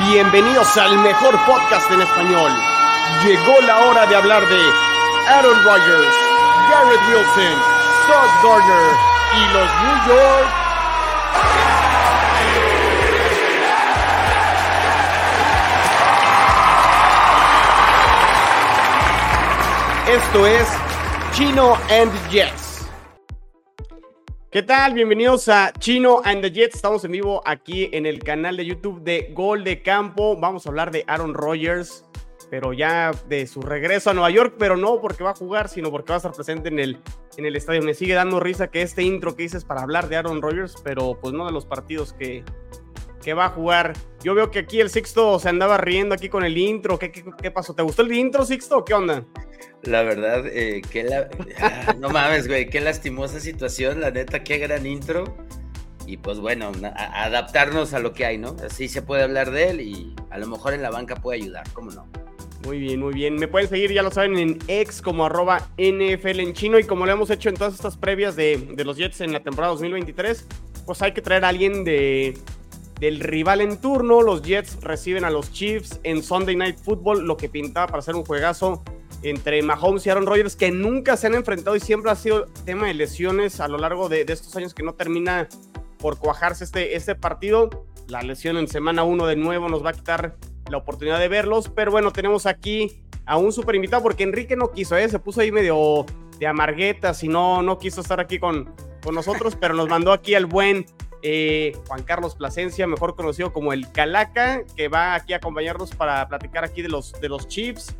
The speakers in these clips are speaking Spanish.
Bienvenidos al mejor podcast en español. Llegó la hora de hablar de Aaron Rodgers, Garrett Wilson, Sauce Gardner y los New York. Esto es Chino and Jets. ¿Qué tal? Bienvenidos a Chino and the Jets. Estamos en vivo aquí en el canal de YouTube de Gol de Campo. Vamos a hablar de Aaron Rodgers, pero ya de su regreso a Nueva York, pero no porque va a jugar, sino porque va a estar presente en el, en el estadio. Me sigue dando risa que este intro que dices para hablar de Aaron Rodgers, pero pues no de los partidos que, que va a jugar. Yo veo que aquí el Sixto se andaba riendo aquí con el intro. ¿Qué, qué, qué pasó? ¿Te gustó el intro, Sixto? ¿Qué onda? La verdad, eh, que la... Ah, no mames, güey, qué lastimosa situación, la neta, qué gran intro. Y pues bueno, a adaptarnos a lo que hay, ¿no? Así se puede hablar de él y a lo mejor en la banca puede ayudar, ¿cómo no? Muy bien, muy bien. Me pueden seguir, ya lo saben, en ex como arroba NFL en chino y como lo hemos hecho en todas estas previas de, de los Jets en la temporada 2023, pues hay que traer a alguien de, del rival en turno. Los Jets reciben a los Chiefs en Sunday Night Football, lo que pintaba para ser un juegazo entre Mahomes y Aaron Rodgers, que nunca se han enfrentado y siempre ha sido tema de lesiones a lo largo de, estos años que no termina por cuajarse este, este partido. La lesión en semana 1 de nuevo nos va a quitar la oportunidad de verlos, pero bueno, tenemos aquí a un super invitado porque Enrique no quiso, ¿eh? se puso ahí medio de amarguetas y no, no quiso estar aquí con, con nosotros, pero nos mandó aquí al buen eh, Juan Carlos Plasencia, mejor conocido como el Calaca, que va aquí a acompañarnos para platicar aquí de los, de los Chiefs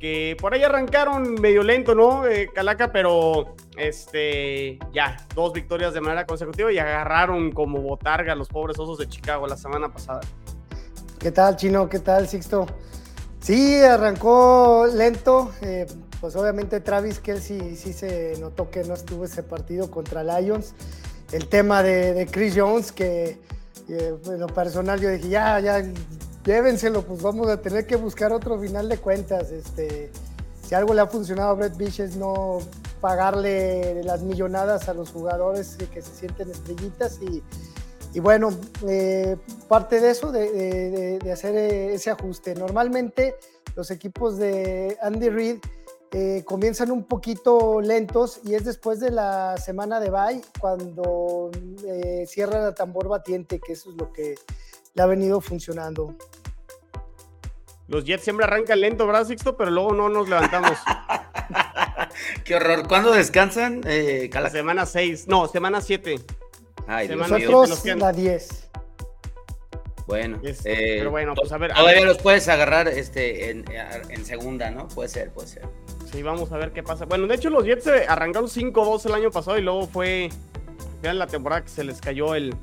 que por ahí arrancaron medio lento, ¿no? Eh, Calaca, pero este, ya, dos victorias de manera consecutiva y agarraron como botarga a los pobres osos de Chicago la semana pasada. ¿Qué tal, Chino? ¿Qué tal, Sixto? Sí, arrancó lento. Eh, pues obviamente Travis Kelsey sí se notó que no estuvo ese partido contra Lions. El tema de, de Chris Jones, que en lo personal yo dije, ya, ya, llévenselo, pues vamos a tener que buscar otro final de cuentas. Este, si algo le ha funcionado a Brett Bish es no pagarle las millonadas a los jugadores que se sienten estrellitas y, bueno, eh, parte de eso, de, de, hacer ese ajuste. Normalmente los equipos de Andy Reid eh, comienzan un poquito lentos y es después de la semana de bye cuando eh, cierran a tambor batiente, que eso es lo que le ha venido funcionando. Los Jets siempre arrancan lento, ¿verdad, Sixto? Pero luego no nos levantamos. Qué horror. ¿Cuándo descansan? Eh, la semana 6. No, semana 7. Ay, semana Nosotros la 10. Bueno, eh, pero bueno, pues a ver. Todavía a ver. los puedes agarrar este, en, en, segunda, ¿no? Puede ser, puede ser. Sí, vamos a ver qué pasa. Bueno, de hecho, los Jets arrancaron 5-2 el año pasado y luego fue. Vean la temporada que se les cayó el,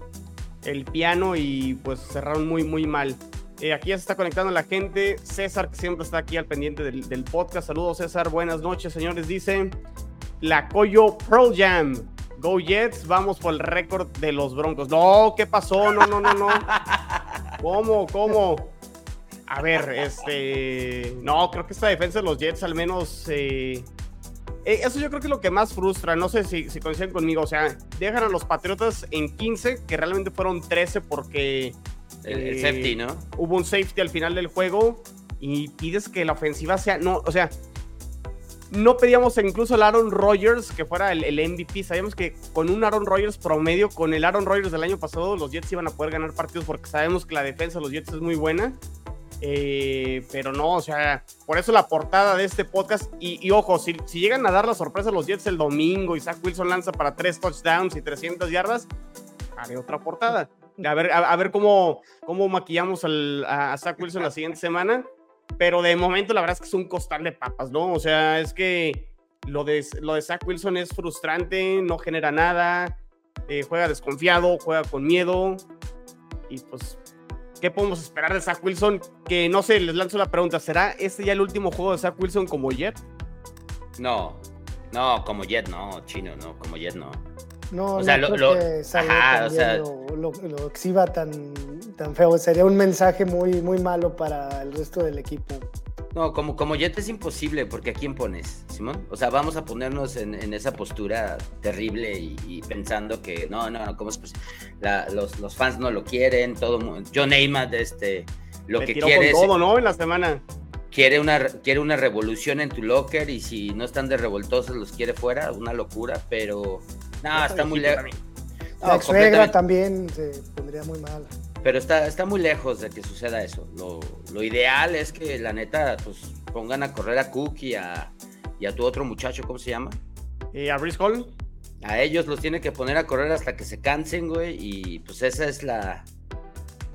el piano y pues cerraron muy, muy mal. Eh, aquí ya se está conectando la gente. César, que siempre está aquí al pendiente del, del, podcast. Saludos, César. Buenas noches, señores. Dice la Coyo Pearl Jam. Go Jets, vamos por el récord de los Broncos. No, ¿qué pasó? No, no, no, no. ¿Cómo? ¿Cómo? A ver, este. No, creo que esta defensa de los Jets al menos. Eh... Eso yo creo que es lo que más frustra. No sé si, si coinciden conmigo. O sea, dejan a los Patriotas en 15, que realmente fueron 13 porque. El, el safety, ¿no? Hubo un safety al final del juego y pides que la ofensiva sea. No, o sea, no pedíamos incluso al Aaron Rodgers que fuera el, el, MVP. Sabíamos que con un Aaron Rodgers promedio, con el Aaron Rodgers del año pasado, los Jets iban a poder ganar partidos porque sabemos que la defensa de los Jets es muy buena. Eh, pero no, o sea, por eso la portada de este podcast. Y, y ojo, si, si, llegan a dar la sorpresa a los Jets el domingo y Zach Wilson lanza para tres touchdowns y 300 yardas, haré otra portada. A ver, a, ver cómo, cómo maquillamos a, a Zach Wilson la siguiente semana pero de momento la verdad es que es un costal de papas, ¿no? O sea, es que lo de, lo de Zach Wilson es frustrante, no genera nada, eh, juega desconfiado, juega con miedo, y pues, ¿qué podemos esperar de Zach Wilson? Que no sé, les lanzo la pregunta, ¿será este ya el último juego de Zach Wilson como Jet? No, no, como Jet no, chino, no, como Jet no. No, o sea, no lo, creo lo, que salga ajá, o sea, lo, lo, lo, exhiba tan, tan feo. Sería un mensaje muy, muy malo para el resto del equipo. No, como, como Jet es imposible, porque ¿a quién pones, Simón? O sea, vamos a ponernos en, en esa postura terrible y, y, pensando que no, no, no, ¿cómo es posible? La, los, los, fans no lo quieren, todo John Neymar, este, Lo que quiere todo, ¿no? En la semana. Quiere una, quiere una revolución en tu locker y si no están de revoltosos los quiere fuera, una locura, pero no, está muy lejos. La suegra también se pondría muy mal. Pero está, está muy lejos de que suceda eso. Lo, lo ideal es que la neta, pues pongan a correr a Cook y a, y a tu otro muchacho, ¿cómo se llama? ¿Y a Brice Hall? A ellos los tiene que poner a correr hasta que se cansen, güey. Y pues esa es la,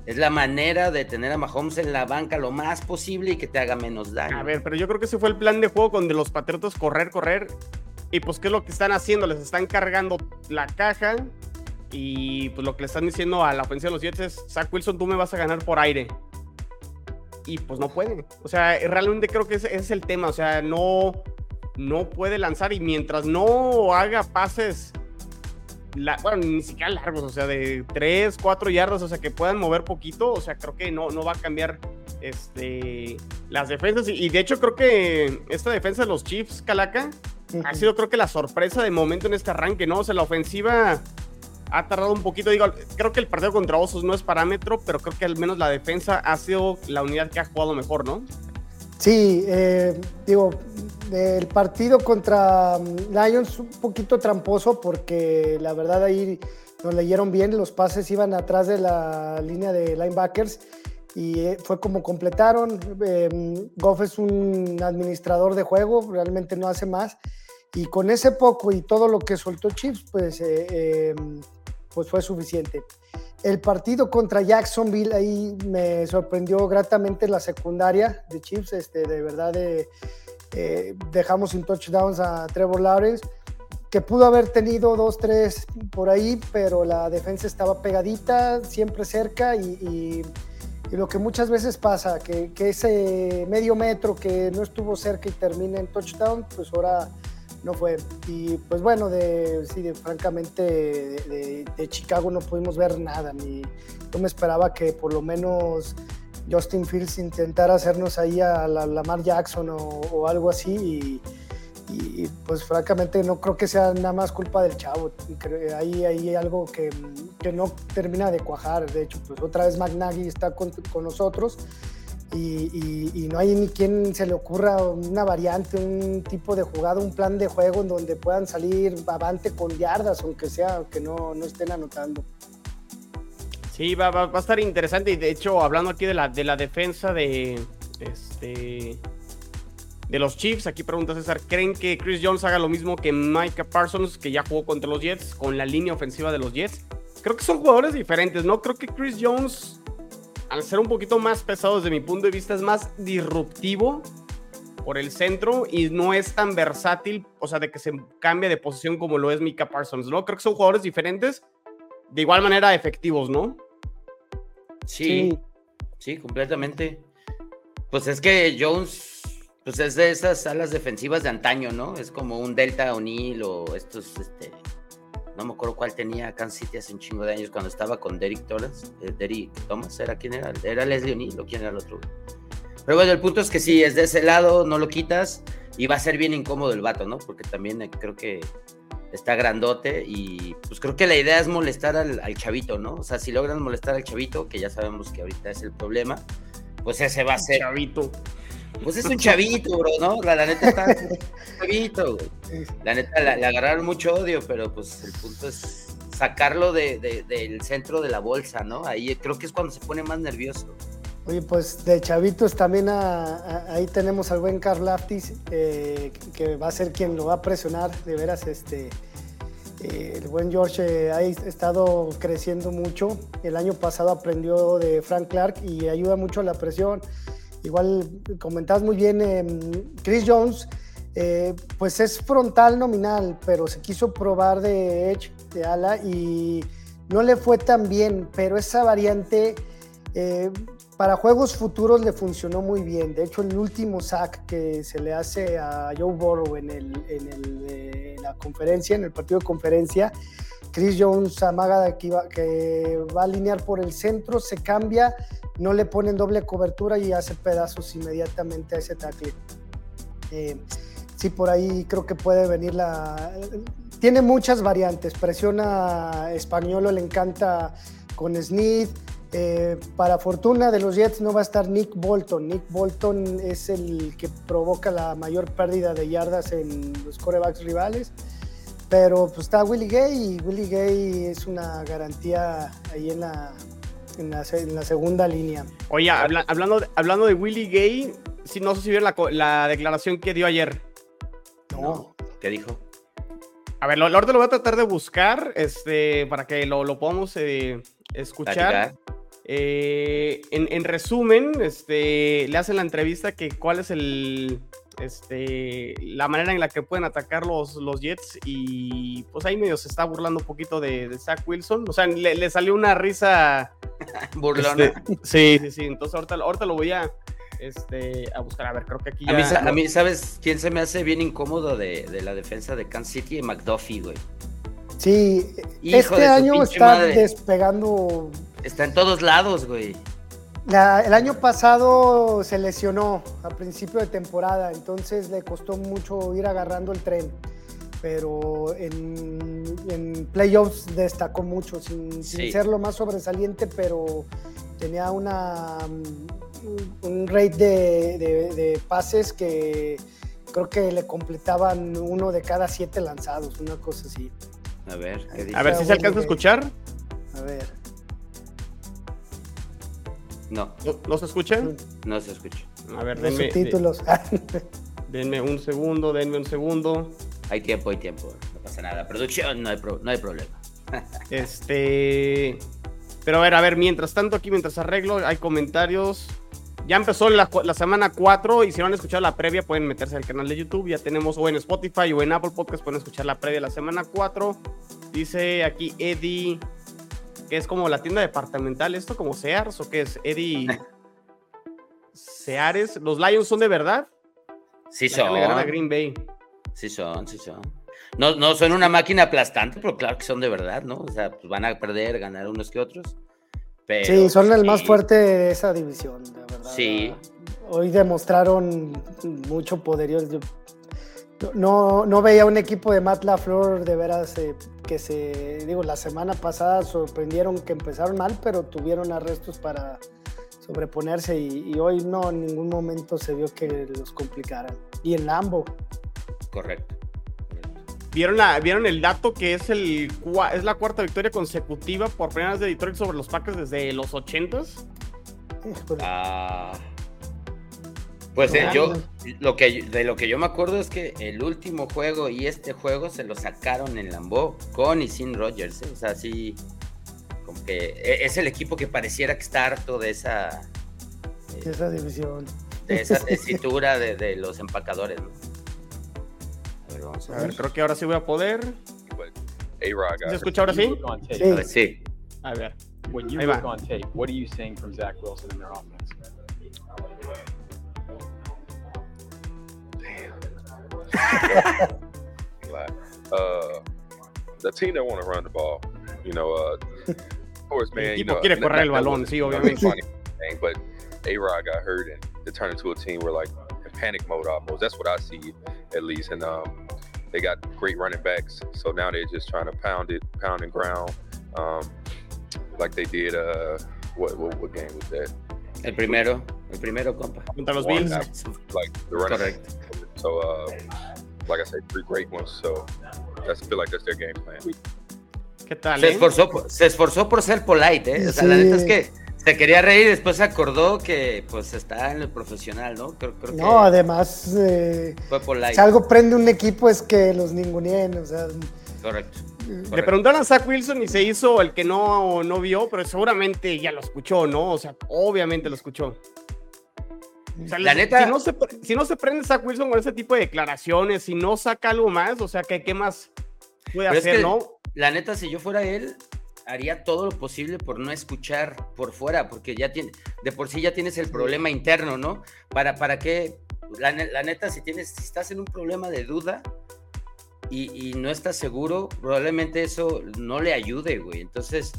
es la manera de tener a Mahomes en la banca lo más posible y que te haga menos daño. A ver, pero yo creo que ese fue el plan de juego con los Patriotas correr, correr. Y pues, ¿qué es lo que están haciendo? Les están cargando la caja. Y pues lo que le están diciendo a la ofensiva de los Jets es, Zach Wilson, tú me vas a ganar por aire. Y pues no puede. O sea, realmente creo que ese, ese es el tema. O sea, no, no puede lanzar. Y mientras no haga pases, la- bueno, ni siquiera largos, o sea, de 3, 4 yardas, o sea, que puedan mover poquito. O sea, creo que no, no va a cambiar este, las defensas. Y, y de hecho, creo que esta defensa de los Chiefs, Calaca, ha sido creo que la sorpresa de momento en este arranque, ¿no? O sea, la ofensiva ha tardado un poquito. Digo, creo que el partido contra Osos no es parámetro, pero creo que al menos la defensa ha sido la unidad que ha jugado mejor, ¿no? Sí, eh, digo, el partido contra mm, Lions un poquito tramposo porque la verdad ahí nos leyeron bien, los pases iban atrás de la línea de linebackers y eh, fue como completaron. Eh, Goff es un administrador de juego, realmente no hace más. Y con ese poco y todo lo que soltó Chiefs, pues, eh, eh, pues fue suficiente. El partido contra Jacksonville, ahí me sorprendió gratamente la secundaria de Chiefs. Este, de verdad, eh, eh, dejamos sin touchdowns a Trevor Lawrence, que pudo haber tenido dos, tres por ahí, pero la defensa estaba pegadita, siempre cerca y, lo que muchas veces pasa, que, ese medio metro que no estuvo cerca y termina en touchdown, pues ahora no fue. Y pues bueno, de, sí, francamente de Chicago no pudimos ver nada. Ni, yo me esperaba que por lo menos Justin Fields intentara hacernos ahí a la Lamar Jackson o, algo así. Y, pues francamente no creo que sea nada más culpa del chavo. Ahí hay algo que, que no termina de cuajar. De hecho, pues otra vez McNaghy está con, con nosotros y, y- no hay ni quien se le ocurra una variante, un tipo de jugada, un plan de juego en donde puedan salir avante con yardas, aunque sea, aunque no, no estén anotando. Sí, va, a estar interesante. Y de hecho, hablando aquí de la, de la defensa de este de los Chiefs, aquí pregunta César, ¿creen que Chris Jones haga lo mismo que Micah Parsons, que ya jugó contra los Jets, con la línea ofensiva de los Jets? Creo que son jugadores diferentes, ¿no? Creo que Chris Jones, al ser un poquito más pesado desde mi punto de vista, es más disruptivo por el centro y no es tan versátil, o sea, de que se cambie de posición como lo es Micah Parsons, ¿no? Creo que son jugadores diferentes, de igual manera efectivos, ¿no? Sí, sí, completamente. Pues es que Jones, pues es de esas alas defensivas de antaño, ¿no? Es como un Delta O'Neill o estos, este, no me acuerdo cuál tenía Kansas City hace un chingo de años cuando estaba con Derek Torres, eh, Derek Thomas, ¿era quién era? ¿Era Leslie O'Neill o quién era el otro? Pero bueno, el punto es que sí, es de ese lado, no lo quitas y va a ser bien incómodo el vato, ¿no? Porque también eh, creo que está grandote y pues creo que la idea es molestar al, al chavito, ¿no? O sea, si logran molestar al chavito, que ya sabemos que ahorita es el problema, pues ese va a ser, Chavito. pues es un chavito, bro, ¿no? La, la neta está un chavito, güey. La neta la- le agarraron mucho odio, pero pues el punto es sacarlo de, de- del centro de la bolsa, ¿no? Ahí creo que es cuando se pone más nervioso. Oye, pues de chavitos también ahí tenemos al buen Carl Laftis, eh, que va a ser quien lo va a presionar, de veras, este, eh, el buen George eh, ha estado creciendo mucho, el año pasado aprendió de Frank Clark y ayuda mucho a la presión. Igual comentabas muy bien, em, Chris Jones, eh, pues es frontal nominal, pero se quiso probar de edge, de ala, y no le fue tan bien, pero esa variante para juegos futuros le funcionó muy bien. De hecho, el último sack que se le hace a Joe Burrow en, el, en el, eh, la conferencia, en el partido de conferencia, Chris Jones amaga que, iba- que va a alinear por el centro, se cambia, no le ponen doble cobertura y hace pedazos inmediatamente a ese tackle. Eh, sí, por ahí creo que puede venir la... Tiene muchas variantes, presiona a Españolo, le encanta con Smith, Eh, para fortuna de los Jets no va a estar Nick Bolton. Nick Bolton es el que provoca la mayor pérdida de yardas en los corebacks rivales. Pero pues está Willie Gay y Willie Gay es una garantía ahí en la, en la, segunda línea. Oye, hablando, de, hablando de Willie Gay, si, no sé si vieron la, declaración que dio ayer. No. ¿Qué dijo? A ver, ahorita lo voy a tratar de buscar este, para que lo, lo podamos eh, escuchar. Eh, en, resumen, este, le hacen la entrevista que cuál es el, este, la manera en la que pueden atacar los, los Jets y pues ahí medio se está burlando un poquito de, Zach Wilson. O sea, le, salió una risa burlona. Este, sí, sí, sí. Entonces ahorita, ahorita lo voy a, este, a buscar. A ver, creo que aquí ya... A mí, ¿sabes quién se me hace bien incómodo de, de la defensa de Kansas City? McDuffie, güey. Sí, este año está despegando. Está en todos lados, güey. el año pasado se lesionó a principio de temporada, entonces le costó mucho ir agarrando el tren. Pero en, playoffs destacó mucho, sin, ser lo más sobresaliente, pero tenía una, un rate de pases que creo que le completaban uno de cada siete lanzados, una cosa así. A ver, ¿qué dice? A ver si se alcanza a escuchar. A ver. No. ¿No, se escucha? No se escucha. A ver, denme. Subtítulos. denme un segundo, denme un segundo. Hay tiempo, hay tiempo. No pasa nada. Producción, no hay, no hay problema. este. Pero a ver, a ver, mientras tanto, aquí mientras arreglo, hay comentarios. Ya empezó la, semana 4 y si no han escuchado la previa pueden meterse al canal de YouTube. Ya tenemos o en Spotify o en Apple Podcast pueden escuchar la previa de la semana 4. Dice aquí Eddie, que es como la tienda departamental, esto como Sears o qué es Eddie Seares. ¿Los Lions son de verdad? Sí son. Green Bay. Sí son, sí son. No, no son una máquina aplastante, pero claro que son de verdad, ¿no? O sea, pues van a perder, ganar unos que otros sí, son el más fuerte de esa división, de verdad. Sí. Hoy demostraron mucho poderío. no, no veía un equipo de Matt LaFleur de veras eh, que se, digo, la semana pasada sorprendieron que empezaron mal, pero tuvieron arrestos para sobreponerse y, hoy no, en ningún momento se vio que los complicaran. Y en Lambo. Correcto. ¿Vieron, la, ¿Vieron el dato que es, el, es la cuarta victoria consecutiva por primera vez de Detroit sobre los Packers desde los 80s? Ah, pues eh, yo, lo que, de lo que yo me acuerdo es que el último juego y este juego se lo sacaron en Lambeau, con y sin Rodgers. ¿eh? O sea, sí, como que e, es el equipo que pareciera que está harto de esa... de esa división. De esa tesitura de, de los empacadores, ¿no? a ver. creo que ahora sí voy a poder. ¿Se escucha ahora sí? Sí. sí. A ver. When you look on tape, what are you seeing from Zach Wilson in their offense? uh, the team that want to run the ball, you know, uh, of course, man, you know, quiere correr el balón, sí, obviamente. But A Rod got hurt and it turned into a team where like in panic mode almost. That's what I see at least, and um, they got great running backs. So now they're just trying to pound it, pound and ground, um, like they did. Uh, what, what, what game was that? El primero, el primero, compa. Contra los Bills. Like the running. So, uh, like I said, three great ones. So that's I feel like that's their game plan. ¿Qué tal? Se, eh? esforzó, se esforzó por ser polite, ¿eh? O sea, sí. la neta es que se quería reír y después se acordó que pues está en el profesional, ¿no? Creo, creo no, además, eh, si algo prende un equipo es que los ninguneen, o sea. Correcto. Le preguntaron a Zach Wilson y se hizo el que no, no vio, pero seguramente ya lo escuchó, ¿no? O sea, obviamente lo escuchó. O sea, la neta. Si no, se, si no se prende Zach Wilson con ese tipo de declaraciones, si no saca algo más, o sea, ¿qué, qué más puede hacer, no? La neta, si yo fuera él, haría todo lo posible por no escuchar por fuera, porque ya tiene, de por sí ya tienes el problema interno, ¿no? ¿Para, para qué? La, neta, si, tienes, si estás en un problema de duda y, no estás seguro, probablemente eso no le ayude, güey. Entonces,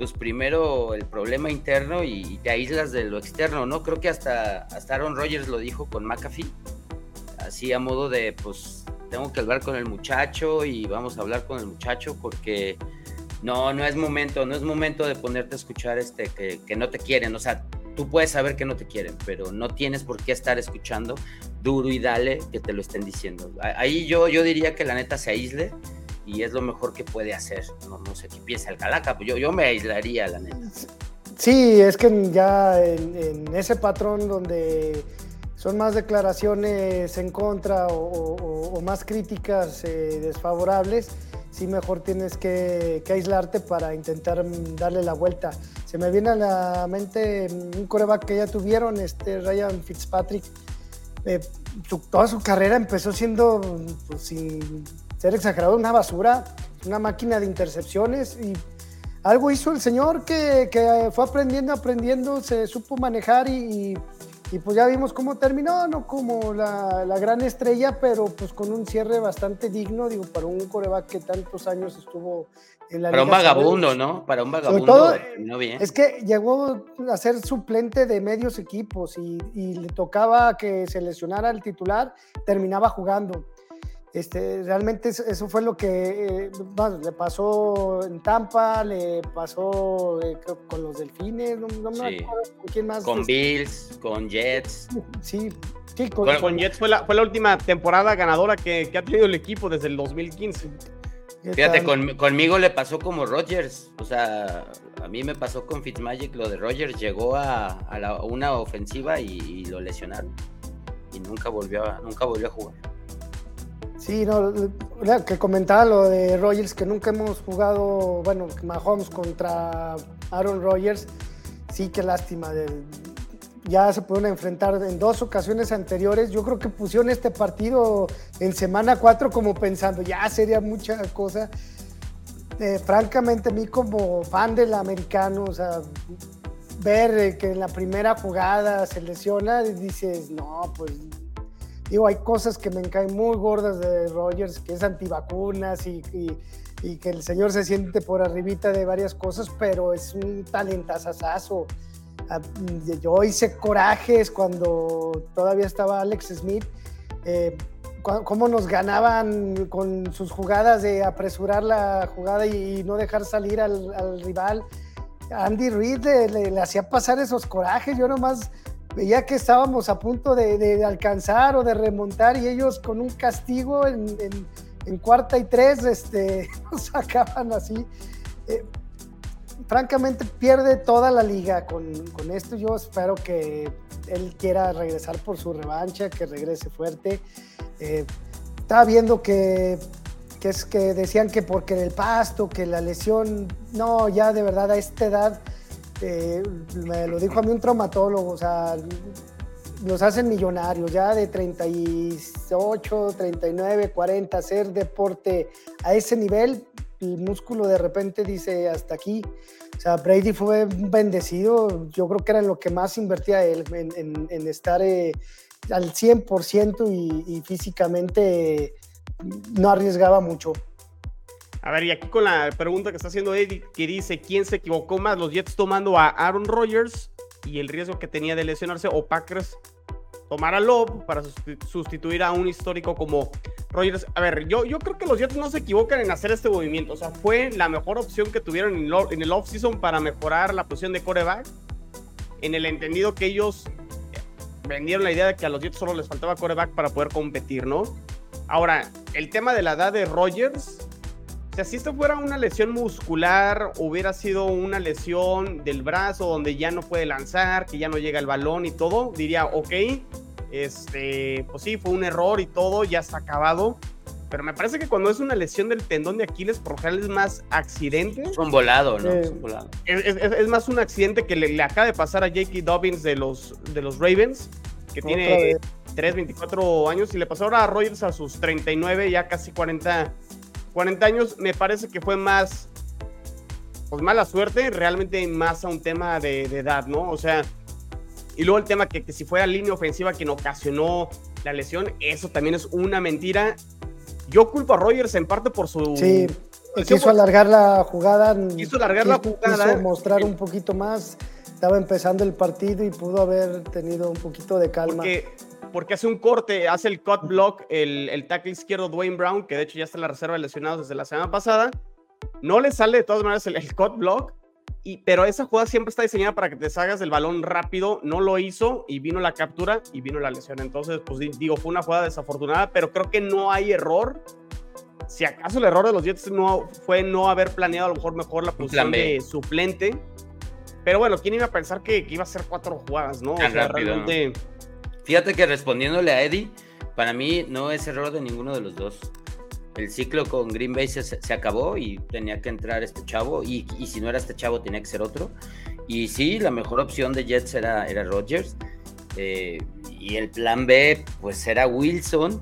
pues primero el problema interno y, te aíslas de lo externo, ¿no? Creo que hasta, hasta Aaron Rodgers lo dijo con McAfee, así a modo de, pues, tengo que hablar con el muchacho y vamos a hablar con el muchacho porque No, no es momento, no es momento de ponerte a escuchar este que, que no te quieren. O sea, tú puedes saber que no te quieren, pero no tienes por qué estar escuchando duro y dale que te lo estén diciendo. Ahí yo, yo diría que la neta se aísle y es lo mejor que puede hacer. No, no sé qué piensa el Calaca, pues yo, yo me aislaría, la neta. Sí, es que ya en, ese patrón donde son más declaraciones en contra o, más críticas eh, desfavorables, sí mejor tienes que, aislarte para intentar darle la vuelta. Se me viene a la mente un coreback que ya tuvieron, este Ryan Fitzpatrick. Eh, toda su carrera empezó siendo, pues, sin ser exagerado, una basura, una máquina de intercepciones y algo hizo el señor que, fue aprendiendo, aprendiendo, se supo manejar y, pues ya vimos cómo terminó, no como la, gran estrella, pero pues con un cierre bastante digno, digo, para un coreback que tantos años estuvo en la Para un vagabundo, ¿no? Para un vagabundo. no bien. Es que llegó a ser suplente de medios equipos y, y le tocaba que se lesionara el titular, terminaba jugando. Este, realmente eso fue lo que eh, le pasó en Tampa, le pasó eh, con los Delfines, no, me acuerdo con quién más. Con Bills, con Jets. Sí, con, Jets fue la, fue la última temporada ganadora que, ha tenido el equipo desde el 2015. Fíjate, conmigo le pasó como Rodgers, o sea, a mí me pasó con Fitzmagic lo de Rodgers, llegó a, una ofensiva y, lo lesionaron y nunca volvió nunca volvió a jugar. Sí, no, que comentaba lo de Rogers, que nunca hemos jugado, bueno, Mahomes contra Aaron Rodgers. Sí, qué lástima. ya se pudieron enfrentar en dos ocasiones anteriores. Yo creo que pusieron este partido en semana 4 como pensando, ya sería mucha cosa. Eh, francamente, a mí como fan del americano, o sea, ver que en la primera jugada se lesiona, dices, no, pues Digo, hay cosas que me caen muy gordas de Rogers, que es antivacunas y, y, que el señor se siente por arribita de varias cosas, pero es un talentazazazo. Ah, yo hice corajes cuando todavía estaba Alex Smith. Eh, cómo nos ganaban con sus jugadas de apresurar la jugada y, no dejar salir al, rival. Andy Reid le, le, hacía pasar esos corajes. Yo nomás veía que estábamos a punto de, alcanzar o de remontar y ellos con un castigo en, cuarta y tres este, nos sacaban así. Eh, francamente pierde toda la liga con, esto. Yo espero que él quiera regresar por su revancha, que regrese fuerte. Eh, estaba viendo que, que, es que decían que porque el pasto, que la lesión, no, ya de verdad a esta edad eh, me lo dijo a mí un traumatólogo, o sea, los hacen millonarios, ya de 38, 39, 40, hacer deporte a ese nivel, el músculo de repente dice hasta aquí. O sea, Brady fue bendecido, yo creo que era en lo que más invertía él, en, estar eh, al 100% y, y físicamente no arriesgaba mucho. A ver, y aquí con la pregunta que está haciendo Eddie, que dice, ¿quién se equivocó más? ¿Los Jets tomando a Aaron Rodgers y el riesgo que tenía de lesionarse o Packers tomar a Love para sustituir a un histórico como Rodgers? A ver, yo, yo creo que los Jets no se equivocan en hacer este movimiento. O sea, fue la mejor opción que tuvieron en, en el off-season para mejorar la posición de coreback. En el entendido que ellos vendieron la idea de que a los Jets solo les faltaba coreback para poder competir, ¿no? Ahora, el tema de la edad de Rodgers o sea, si esto fuera una lesión muscular, hubiera sido una lesión del brazo donde ya no puede lanzar, que ya no llega el balón y todo, diría, ok, este, pues sí, fue un error y todo, ya está acabado. Pero me parece que cuando es una lesión del tendón de Aquiles, por ejemplo, es más accidente. Es un volado, ¿no? es, un volado. Es, más un accidente que le, acaba de pasar a J.K. Dobbins de los, de los Ravens, que tiene 3, 24 años, y le pasó ahora a Rogers a sus 39, ya casi 40 40 años me parece que fue más, pues mala suerte, realmente más a un tema de, edad, ¿no? O sea, y luego el tema que, que si fuera línea ofensiva quien ocasionó la lesión, eso también es una mentira. Yo culpo a Rogers en parte por su... Sí, quiso alargar la jugada. Quiso alargar la jugada. Quiso mostrar un poquito más. Estaba empezando el partido y pudo haber tenido un poquito de calma. Porque porque hace un corte, hace el cut block el, el tackle izquierdo Dwayne Brown, que de hecho ya está en la reserva de lesionados desde la semana pasada. No le sale de todas maneras el, el cut block, y, pero esa jugada siempre está diseñada para que te salgas del balón rápido. No lo hizo y vino la captura y vino la lesión. Entonces, pues digo, fue una jugada desafortunada, pero creo que no hay error. Si acaso el error de los Jets no fue no haber planeado a lo mejor mejor la posición de suplente. Pero bueno, ¿quién iba a pensar que, iba a ser cuatro jugadas, no? realmente... Fíjate que respondiéndole a Eddie, para mí no es error de ninguno de los dos el ciclo con Green Bay se, acabó y tenía que entrar este chavo, y, si no era este chavo tenía que ser otro. Y sí, la mejor opción de Jets era, era Rodgers. Eh, y el plan B, pues era Wilson.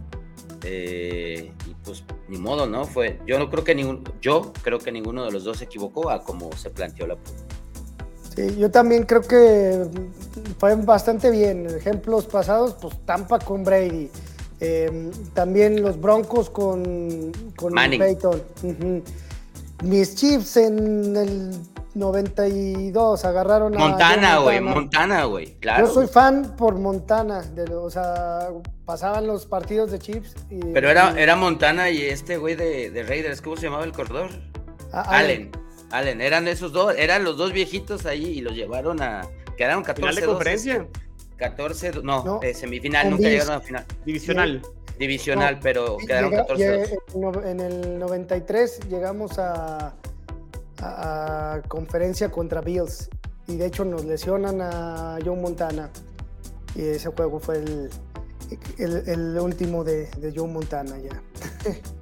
Eh, y pues ni modo, ¿no? Fue, yo no creo que ningún, yo creo que ninguno de los dos se equivocó a como se planteó la Sí, yo también creo que fue bastante bien. Ejemplos pasados, pues Tampa con Brady. Em, también los Broncos con, con Peyton. Mis Chiefs en el 92 agarraron a. Montana, güey, Montana, güey, claro. Yo soy fan por Montana, de, o sea, pasaban los partidos de Chiefs. Pero era, era Montana y este güey de, de, Raiders, ¿cómo se llamaba el corredor? Ah, Allen. Allen, eran esos dos, eran los dos viejitos ahí y los llevaron a. Quedaron 14 de conferencia? 14, no, eh, semifinal, nunca llegaron a final. Divisional. Divisional, pero quedaron 14. En el 93 llegamos a, a, conferencia contra Bills y de hecho nos lesionan a Joe Montana y ese juego fue el, el, último de, de, Joe Montana ya.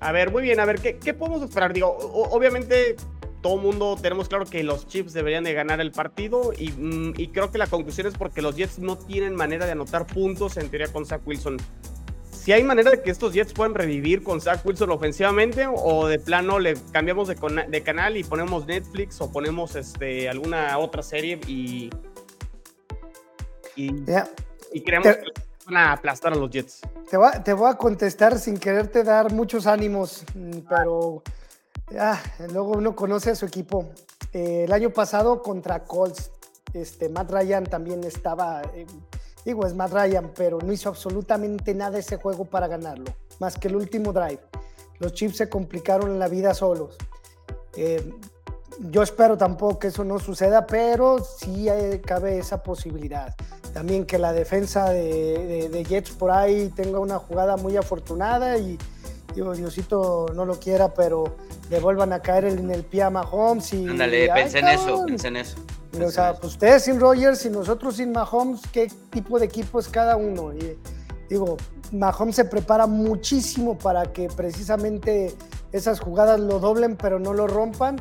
a ver, muy bien, a ver, ¿qué, qué podemos esperar? Digo, obviamente todo mundo tenemos claro que los Chiefs deberían de ganar el partido mm, y, creo que la conclusión es porque los Jets no tienen manera de anotar puntos en teoría con Zach Wilson. Si hay manera de que estos Jets puedan revivir con Zach Wilson ofensivamente o de plano le cambiamos de, canal y ponemos Netflix o ponemos este, alguna otra serie y, y, creemos que a aplastar a los Jets. Te te voy a contestar sin quererte dar muchos ánimos, pero... Ah, luego uno conoce a su equipo. Eh, el año pasado contra Colts, este, Matt Ryan también estaba, eh, digo, es Matt Ryan, pero no hizo absolutamente nada ese juego para ganarlo, más que el último drive. Los Chiefs se complicaron la vida solos. Eh, yo espero tampoco que eso no suceda, pero sí cabe esa posibilidad. También que la defensa de, de Jets por ahí tenga una jugada muy afortunada y, digo, Diosito no lo quiera, pero le vuelvan a caer en el pie a Mahomes y... Ándale, pensé en eso, pensé en eso. o sea, pues ustedes sin Rogers y nosotros sin Mahomes, ¿qué tipo de equipo es cada uno? Y, digo, Mahomes se prepara muchísimo para que precisamente esas jugadas lo doblen, pero no lo rompan,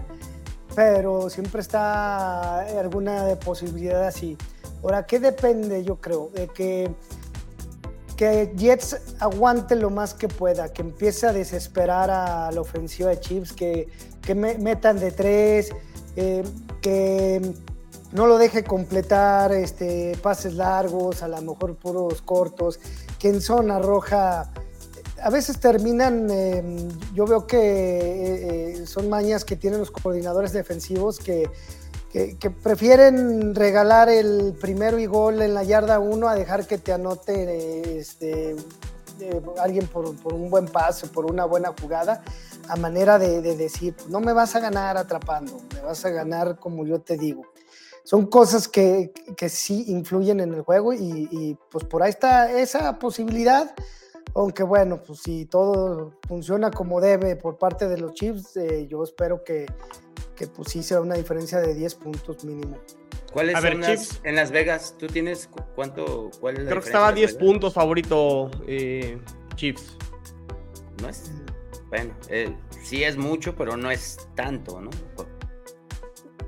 pero siempre está alguna posibilidad así. Ahora, ¿qué depende, yo creo? De que que Jets aguante lo más que pueda, que empiece a desesperar a la ofensiva de Chiefs, que, que metan de tres, eh, que no lo deje completar este, pases largos, a lo mejor puros cortos, que en zona roja a veces terminan, em, yo veo que eh, eh, son mañas que tienen los coordinadores defensivos que que, prefieren regalar el primero y gol en la yarda 1 a dejar que te anote este, alguien por, un buen pase, por una buena jugada, a manera de, decir, no me vas a ganar atrapando, me vas a ganar como yo te digo. Son cosas que, que sí influyen en el juego y, pues por ahí está esa posibilidad. Aunque bueno, pues si todo funciona como debe por parte de los Chiefs, eh, yo espero que, que pues sí sea una diferencia de 10 puntos mínimo. ¿Cuáles son las, en Las Vegas? ¿Tú tienes cuánto? Cuál es la Creo que estaba 10 puntos favorito eh, Chiefs. No es. Bueno, eh, sí es mucho, pero no es tanto, ¿no?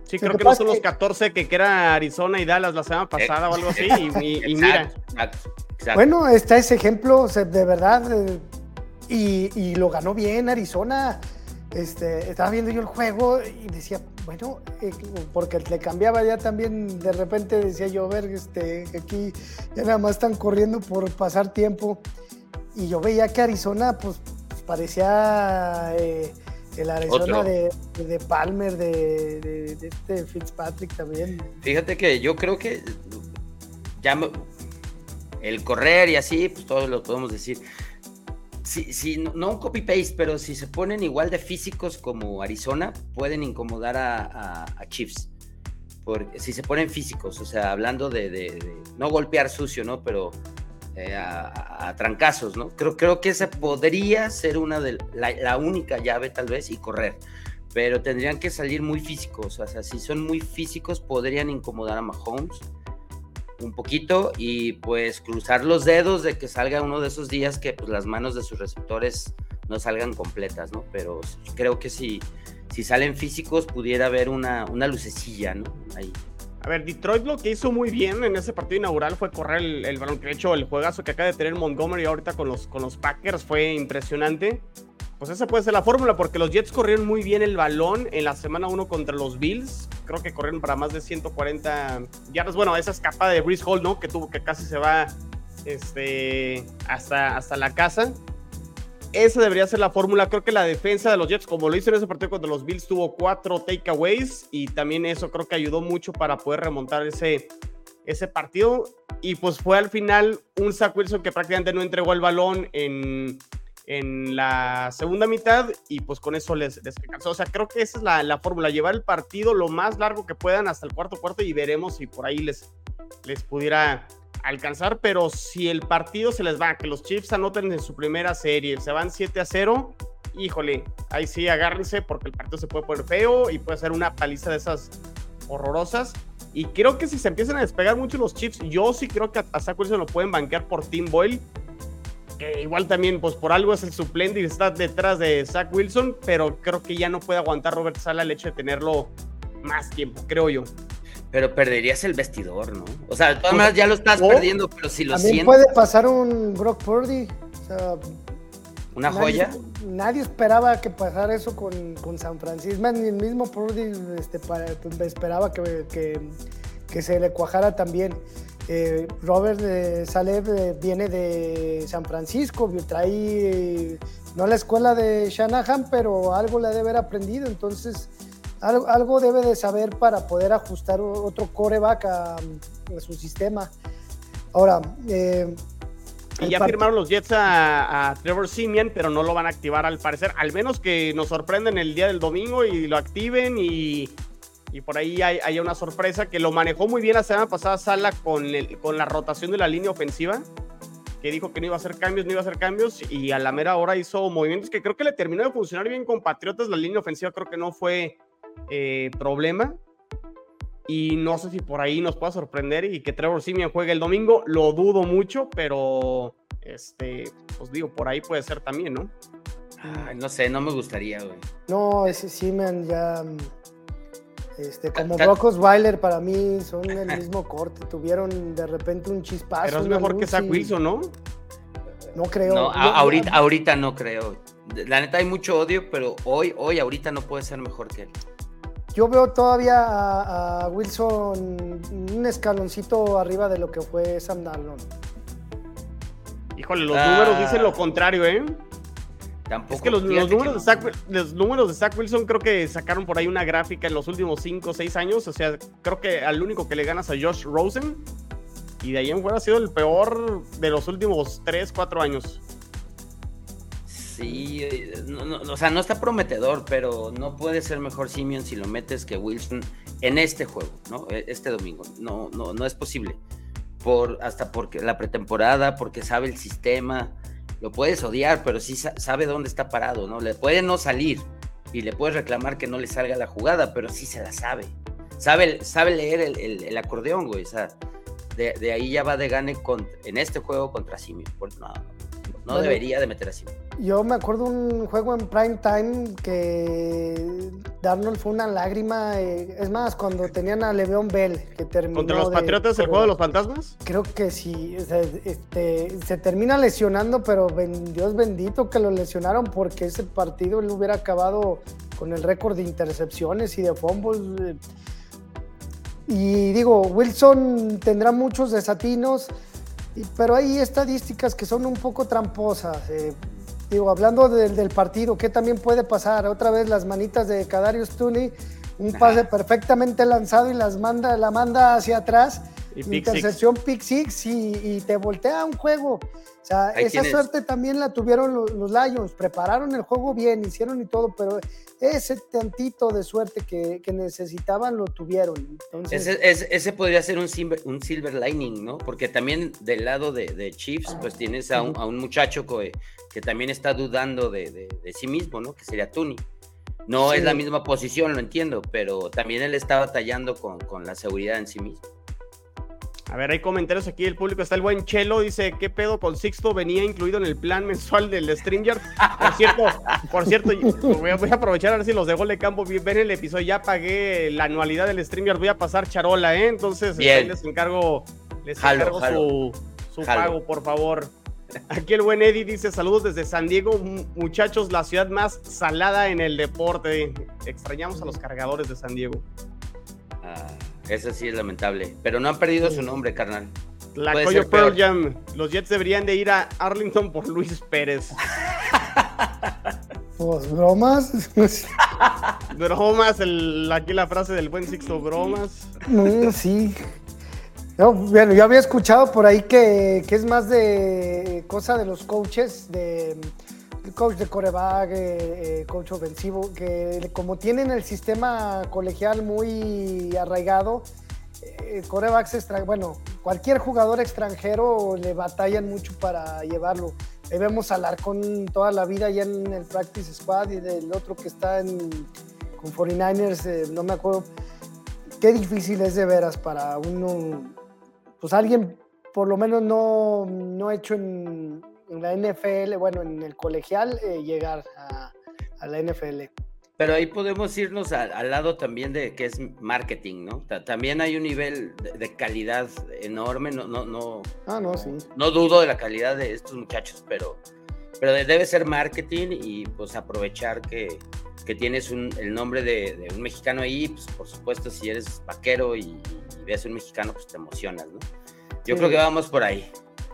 Sí, creo que, no son los 14 que, era Arizona y Dallas la semana pasada o algo así. Y, mira. Bueno, está ese ejemplo, de verdad. Eh, y, y, lo ganó bien Arizona. Este, estaba viendo yo el juego y decía, bueno, eh, porque le cambiaba ya también, de repente decía yo, a ver, este, aquí ya nada más están corriendo por pasar tiempo. Y yo veía que Arizona, pues, parecía eh, el Arizona de, Palmer, de, este Fitzpatrick también. Fíjate que yo creo que ya el correr y así, pues todos lo podemos decir si, si, no un copy-paste, pero si se ponen igual de físicos como Arizona, pueden incomodar a, Chiefs. Porque, si se ponen físicos, o sea, hablando de, no golpear sucio, ¿no? Pero eh, a, trancazos, ¿no? Creo, creo que esa podría ser una de la, única llave, tal vez, y correr. Pero tendrían que salir muy físicos. O sea, si son muy físicos, podrían incomodar a Mahomes un poquito y pues cruzar los dedos de que salga uno de esos días que pues, las manos de sus receptores no salgan completas, ¿no? Pero creo que si, si salen físicos pudiera haber una, una lucecilla, ¿no? Ahí. A ver, Detroit lo que hizo muy bien en ese partido inaugural fue correr el, el balón. De hecho, el juegazo que acaba de tener Montgomery ahorita con los, con los Packers fue impresionante. Pues esa puede ser la fórmula, porque los Jets corrieron muy bien el balón en la semana 1 contra los Bills. Creo que corrieron para más de 140 yardas. Bueno, esa escapada de Brice Hall, ¿no? Que tuvo que casi se va este, hasta, hasta la casa. Esa debería ser la fórmula. Creo que la defensa de los Jets, como lo hizo en ese partido contra los Bills, tuvo cuatro takeaways y también eso creo que ayudó mucho para poder remontar ese, ese partido. Y pues fue al final un Zach Wilson que prácticamente no entregó el balón en en la segunda mitad y pues con eso les, descansó. O sea, creo que esa es la, fórmula, llevar el partido lo más largo que puedan hasta el cuarto cuarto y veremos si por ahí les, les pudiera alcanzar, pero si el partido se les va, que los Chiefs anoten en su primera serie, se van 7 a 0, híjole, ahí sí agárrense porque el partido se puede poner feo y puede ser una paliza de esas horrorosas. Y creo que si se empiezan a despegar mucho los Chiefs, yo sí creo que a, a se lo pueden banquear por Team Boyle que igual también, pues por algo es el suplente y está detrás de Zach Wilson, pero creo que ya no puede aguantar Robert Sala el hecho de tenerlo más tiempo, creo yo. Pero perderías el vestidor, ¿no? O sea, de todas maneras ya lo estás perdiendo, pero si lo También puede pasar un Brock Purdy. O sea, ¿Una joya? Nadie esperaba que pasara eso con, con San Francisco. Ni el mismo Purdy este, para, esperaba que, que, que se le cuajara también. Eh, Robert eh, eh, viene de San Francisco, trae no la escuela de Shanahan, pero algo le debe haber aprendido, entonces algo, debe de saber para poder ajustar otro coreback a, su sistema. Ahora, y ya firmaron los Jets a, a, Trevor Simeon, pero no lo van a activar al parecer. Al menos que nos sorprenden el día del domingo y lo activen y y por ahí hay, una sorpresa que lo manejó muy bien la semana pasada Sala con, con la rotación de la línea ofensiva, que dijo que no iba a hacer cambios, no iba a hacer cambios, y a la mera hora hizo movimientos que creo que le terminó de funcionar bien con Patriotas. La línea ofensiva creo que no fue eh, problema. Y no sé si por ahí nos pueda sorprender y que Trevor Simeon juegue el domingo. Lo dudo mucho, pero este, pues digo, por ahí puede ser también, ¿no? no sé, no me gustaría, güey. No, ese Simeon ya este, como Brock Osweiler para mí son el mismo corte, tuvieron de repente un chispazo. Pero es mejor que Zach Wilson, ¿no? No creo. No, ahorita, ahorita no creo. La neta hay mucho odio, pero hoy, hoy, ahorita no puede ser mejor que él. Yo veo todavía a, Wilson un escaloncito arriba de lo que fue Sam Darnold. Híjole, los números dicen lo contrario, ¿eh? Es que los, números de Zach, los, números de Zach, Wilson creo que sacaron por ahí una gráfica en los últimos 5 o 6 años. O sea, creo que al único que le ganas a Josh Rosen. Y de ahí en fuera ha sido el peor de los últimos 3, 4 años. Sí, o sea, no está prometedor, pero no puede ser mejor Simeon si lo metes que Wilson en este juego, ¿no? E, este domingo. No, no, no es posible. Por, hasta porque la pretemporada, porque sabe el sistema lo puedes odiar, pero sí sabe dónde está parado, ¿no? Le puede no salir y le puedes reclamar que no le salga la jugada, pero sí se la sabe. Sabe, sabe leer el, acordeón, güey. O sea, de, ahí ya va de gane con, en este juego contra Simio. No, no debería de meter así. Yo me acuerdo un juego en prime time que Darnold fue una lágrima. Eh, es más, cuando tenían a Le'Veon Bell, que terminó. ¿Contra los Patriotas el juego de los fantasmas? Creo que sí. este, se termina lesionando, pero Dios bendito que lo lesionaron porque ese partido él hubiera acabado con el récord de intercepciones y de fumbles. Eh. Y digo, Wilson tendrá muchos desatinos pero hay estadísticas que son un poco tramposas. Eh, digo, hablando del partido, ¿qué también puede pasar? Otra vez las manitas de Kadarius Tooney, un pase perfectamente lanzado y las manda, la manda hacia atrás. Y pick intercepción pick six y, y te voltea un juego. O sea, Ahí esa tienes. suerte también la tuvieron los, los Lions. Prepararon el juego bien, hicieron y todo, pero ese tantito de suerte que, que necesitaban lo tuvieron. Entonces, Ese, ese- ese podría ser un silver, un silver lining, ¿no? Porque también del lado de, de Chiefs, pues tienes a un, a un muchacho que, que también está dudando de, de- de sí mismo, ¿no? Que sería Tuni. No es Sí. la misma posición, lo entiendo, pero también él está batallando con, con la seguridad en sí mismo. A ver, hay comentarios aquí del público. Está el buen Chelo, dice, ¿qué pedo con Sixto? Venía incluido en el plan mensual del Stringer. Por cierto, por cierto, voy a, voy a aprovechar a ver si los de gol de campo ven el episodio. Ya pagué la anualidad del Stringer, voy a pasar charola, ¿eh? Entonces, Bien. les encargo, les Jalo, encargo jalo. su, su Jalo. pago, por favor. Aquí el buen Eddie dice, saludos desde San Diego, mu- muchachos, la ciudad más salada en el deporte. Extrañamos a los cargadores de San Diego. Ah, eso sí es lamentable. Pero no han perdido su nombre, carnal. La Puede Coyo Pearl. Jam. Los Jets deberían de ir a Arlington por Luis Pérez. pues bromas. Bromas, el, aquí la frase del buen Sixto, bromas. Mm, sí. No, bueno, yo había escuchado por ahí que, que es más de cosa de los coaches, de coach de coreback, eh, eh, coach ofensivo, que como tienen el sistema colegial muy arraigado, eh, corebacks extra, bueno, cualquier jugador extranjero le batallan mucho para llevarlo. Ahí vemos al Arcón toda la vida ya en el practice squad y del otro que está en, con 49ers, eh, no me acuerdo qué difícil es de veras para uno, pues alguien por lo menos no, no hecho en, en la NFL, bueno, en el colegial, eh, llegar a, a la NFL. Pero ahí podemos irnos al, al lado también de que es marketing, ¿no? Ta- También hay un nivel de, de calidad enorme, no, no, no, Ah, no, sí. no dudo de la calidad de estos muchachos, pero, pero de- debe ser marketing y pues aprovechar que, que tienes un- el nombre de, de un mexicano ahí, pues por supuesto si eres vaquero y, y ves un mexicano, pues te emocionas, ¿no? Yo Sí. creo que vamos por ahí.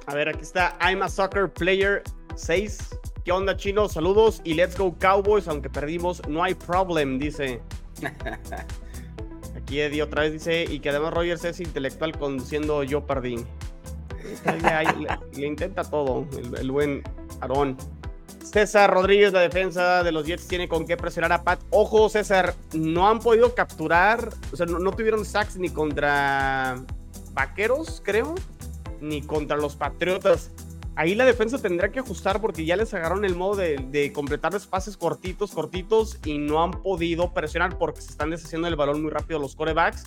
A ver, aquí está I'm a Soccer Player 6. ¿Qué onda, chino? Saludos y let's go Cowboys. Aunque perdimos, no hay problem, dice. Aquí Eddie otra vez dice, y que además Rogers es intelectual conduciendo yo perdí. Le, le intenta todo, el, el buen Aarón. César Rodríguez, la defensa de los Jets, tiene con qué presionar a Pat. Ojo, César, no han podido capturar, o sea, no, no tuvieron sacks ni contra Vaqueros, creo, ni contra los Patriotas. Ahí la defensa tendrá que ajustar porque ya les agarraron el modo de, de completarles pases cortitos, cortitos y no han podido presionar porque se están deshaciendo del balón muy rápido los corebacks.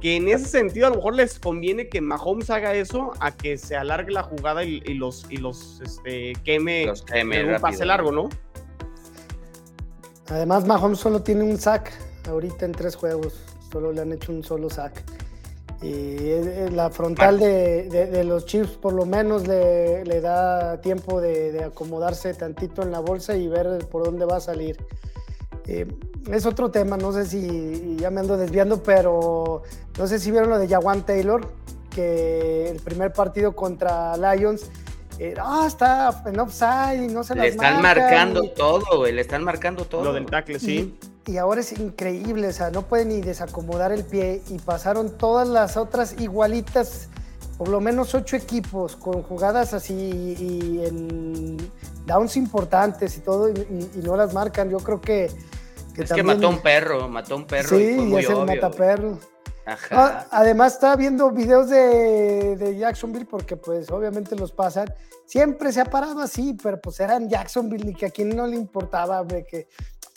Que en ese sentido a lo mejor les conviene que Mahomes haga eso a que se alargue la jugada y, y los, y los este, queme Los queme en un rápido, pase largo, ¿no? Además, Mahomes solo tiene un sack ahorita en tres juegos. Solo le han hecho un solo sack. Y la frontal de, de- de los Chiefs por lo menos le, le da tiempo de, de acomodarse tantito en la bolsa y ver por dónde va a salir. Eh, es otro tema, no sé si ya me ando desviando, pero no sé si vieron lo de Jawan Taylor, que el primer partido contra Lions, eh, ah, está en offside y no se Le las están marcan", marcando y- todo, güey, le están marcando todo. Lo del tackle, sí. y, y ahora es increíble, o sea, no puede ni desacomodar el pie y pasaron todas las otras igualitas, por lo menos ocho equipos con jugadas así y, en downs importantes y todo y, no las marcan. Yo creo que, que es que mató a un perro, mató un perro. y Sí, fue y muy es el mataperro. güey. Ah, Ajá. además estaba viendo videos de, de Jacksonville porque pues obviamente los pasan. Siempre se ha parado así, pero pues eran Jacksonville y que a quien no le importaba, hombre, que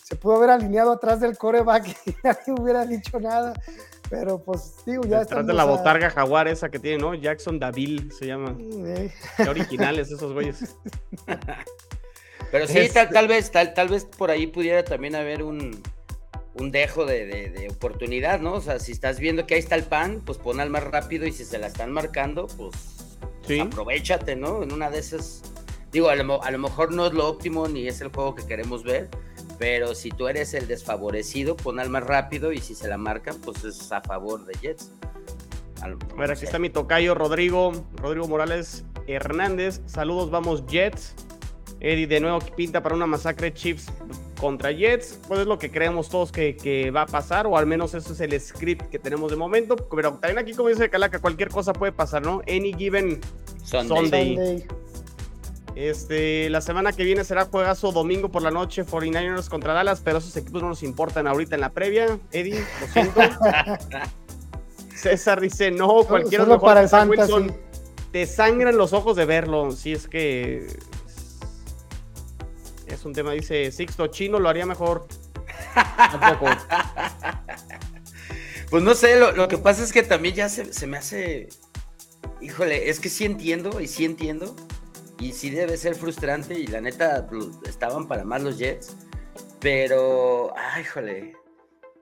se pudo haber alineado atrás del coreback y nadie hubiera dicho nada. Pero pues digo, ya Detrás de estamos la a- botarga jaguar esa que tiene, ¿no? Jackson Davil se llama. Qué originales esos güeyes. Pero sí, Es- tal, tal vez, tal, tal vez por ahí pudiera también haber un, un dejo de, de- de oportunidad, ¿no? O sea, si estás viendo que ahí está el pan, pues pon al más rápido y si se la están marcando, pues, pues Sí. aprovechate, ¿no? En una de esas, digo, a lo, mo- a lo mejor no es lo óptimo ni es el juego que queremos ver, pero si tú eres el desfavorecido, pon al más rápido y si se la marcan, pues es a favor de Jets. A lo- A ver, aquí está mi tocayo Rodrigo, Rodrigo Morales Hernández. Saludos, vamos Jets. Eddie de nuevo que pinta para una masacre Chiefs. contra Jets, pues es lo que creemos todos que, que, va a pasar, o al menos eso es el script que tenemos de momento. Pero también aquí, como dice Calaca, cualquier cosa puede pasar, ¿no? Any given Sunday. Sunday. Este, la semana que viene será juegazo domingo por la noche, 49ers contra Dallas, pero esos equipos no nos importan ahorita en la previa. Eddie, lo siento. César dice, no, cualquiera Solo para el Wilson. Te sangran los ojos de verlo. Si es que es un tema, dice Sixto, chino lo haría mejor. pues no sé, lo, que pasa es que también ya se, se me hace. Híjole, es que sí entiendo y sí entiendo y sí debe ser frustrante y la neta pues, estaban para más los Jets, pero, ay, jole.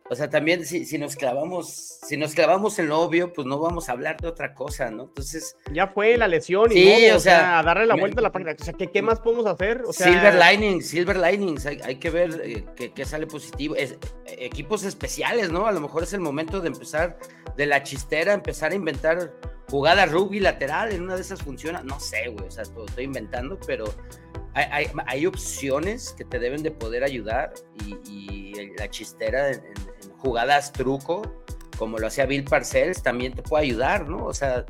O sea, también si, si, nos clavamos, si nos clavamos en lo obvio, pues no vamos a hablar de otra cosa, ¿no? Entonces. Ya fue la lesión y sí, o, sea, a darle la vuelta a la página. O sea, ¿qué, qué más podemos hacer? O sea, silver linings, silver linings, hay, hay que ver eh, qué, sale positivo. Es, equipos especiales, ¿no? A lo mejor es el momento de empezar de la chistera, empezar a inventar jugada rugby lateral, en una de esas funciona, no sé, güey, o sea, todo estoy inventando, pero hay, hay, opciones que te deben de poder ayudar y, la chistera en, jugadas truco, como lo hacía Bill Parcells, también te puede ayudar, ¿no? O sea,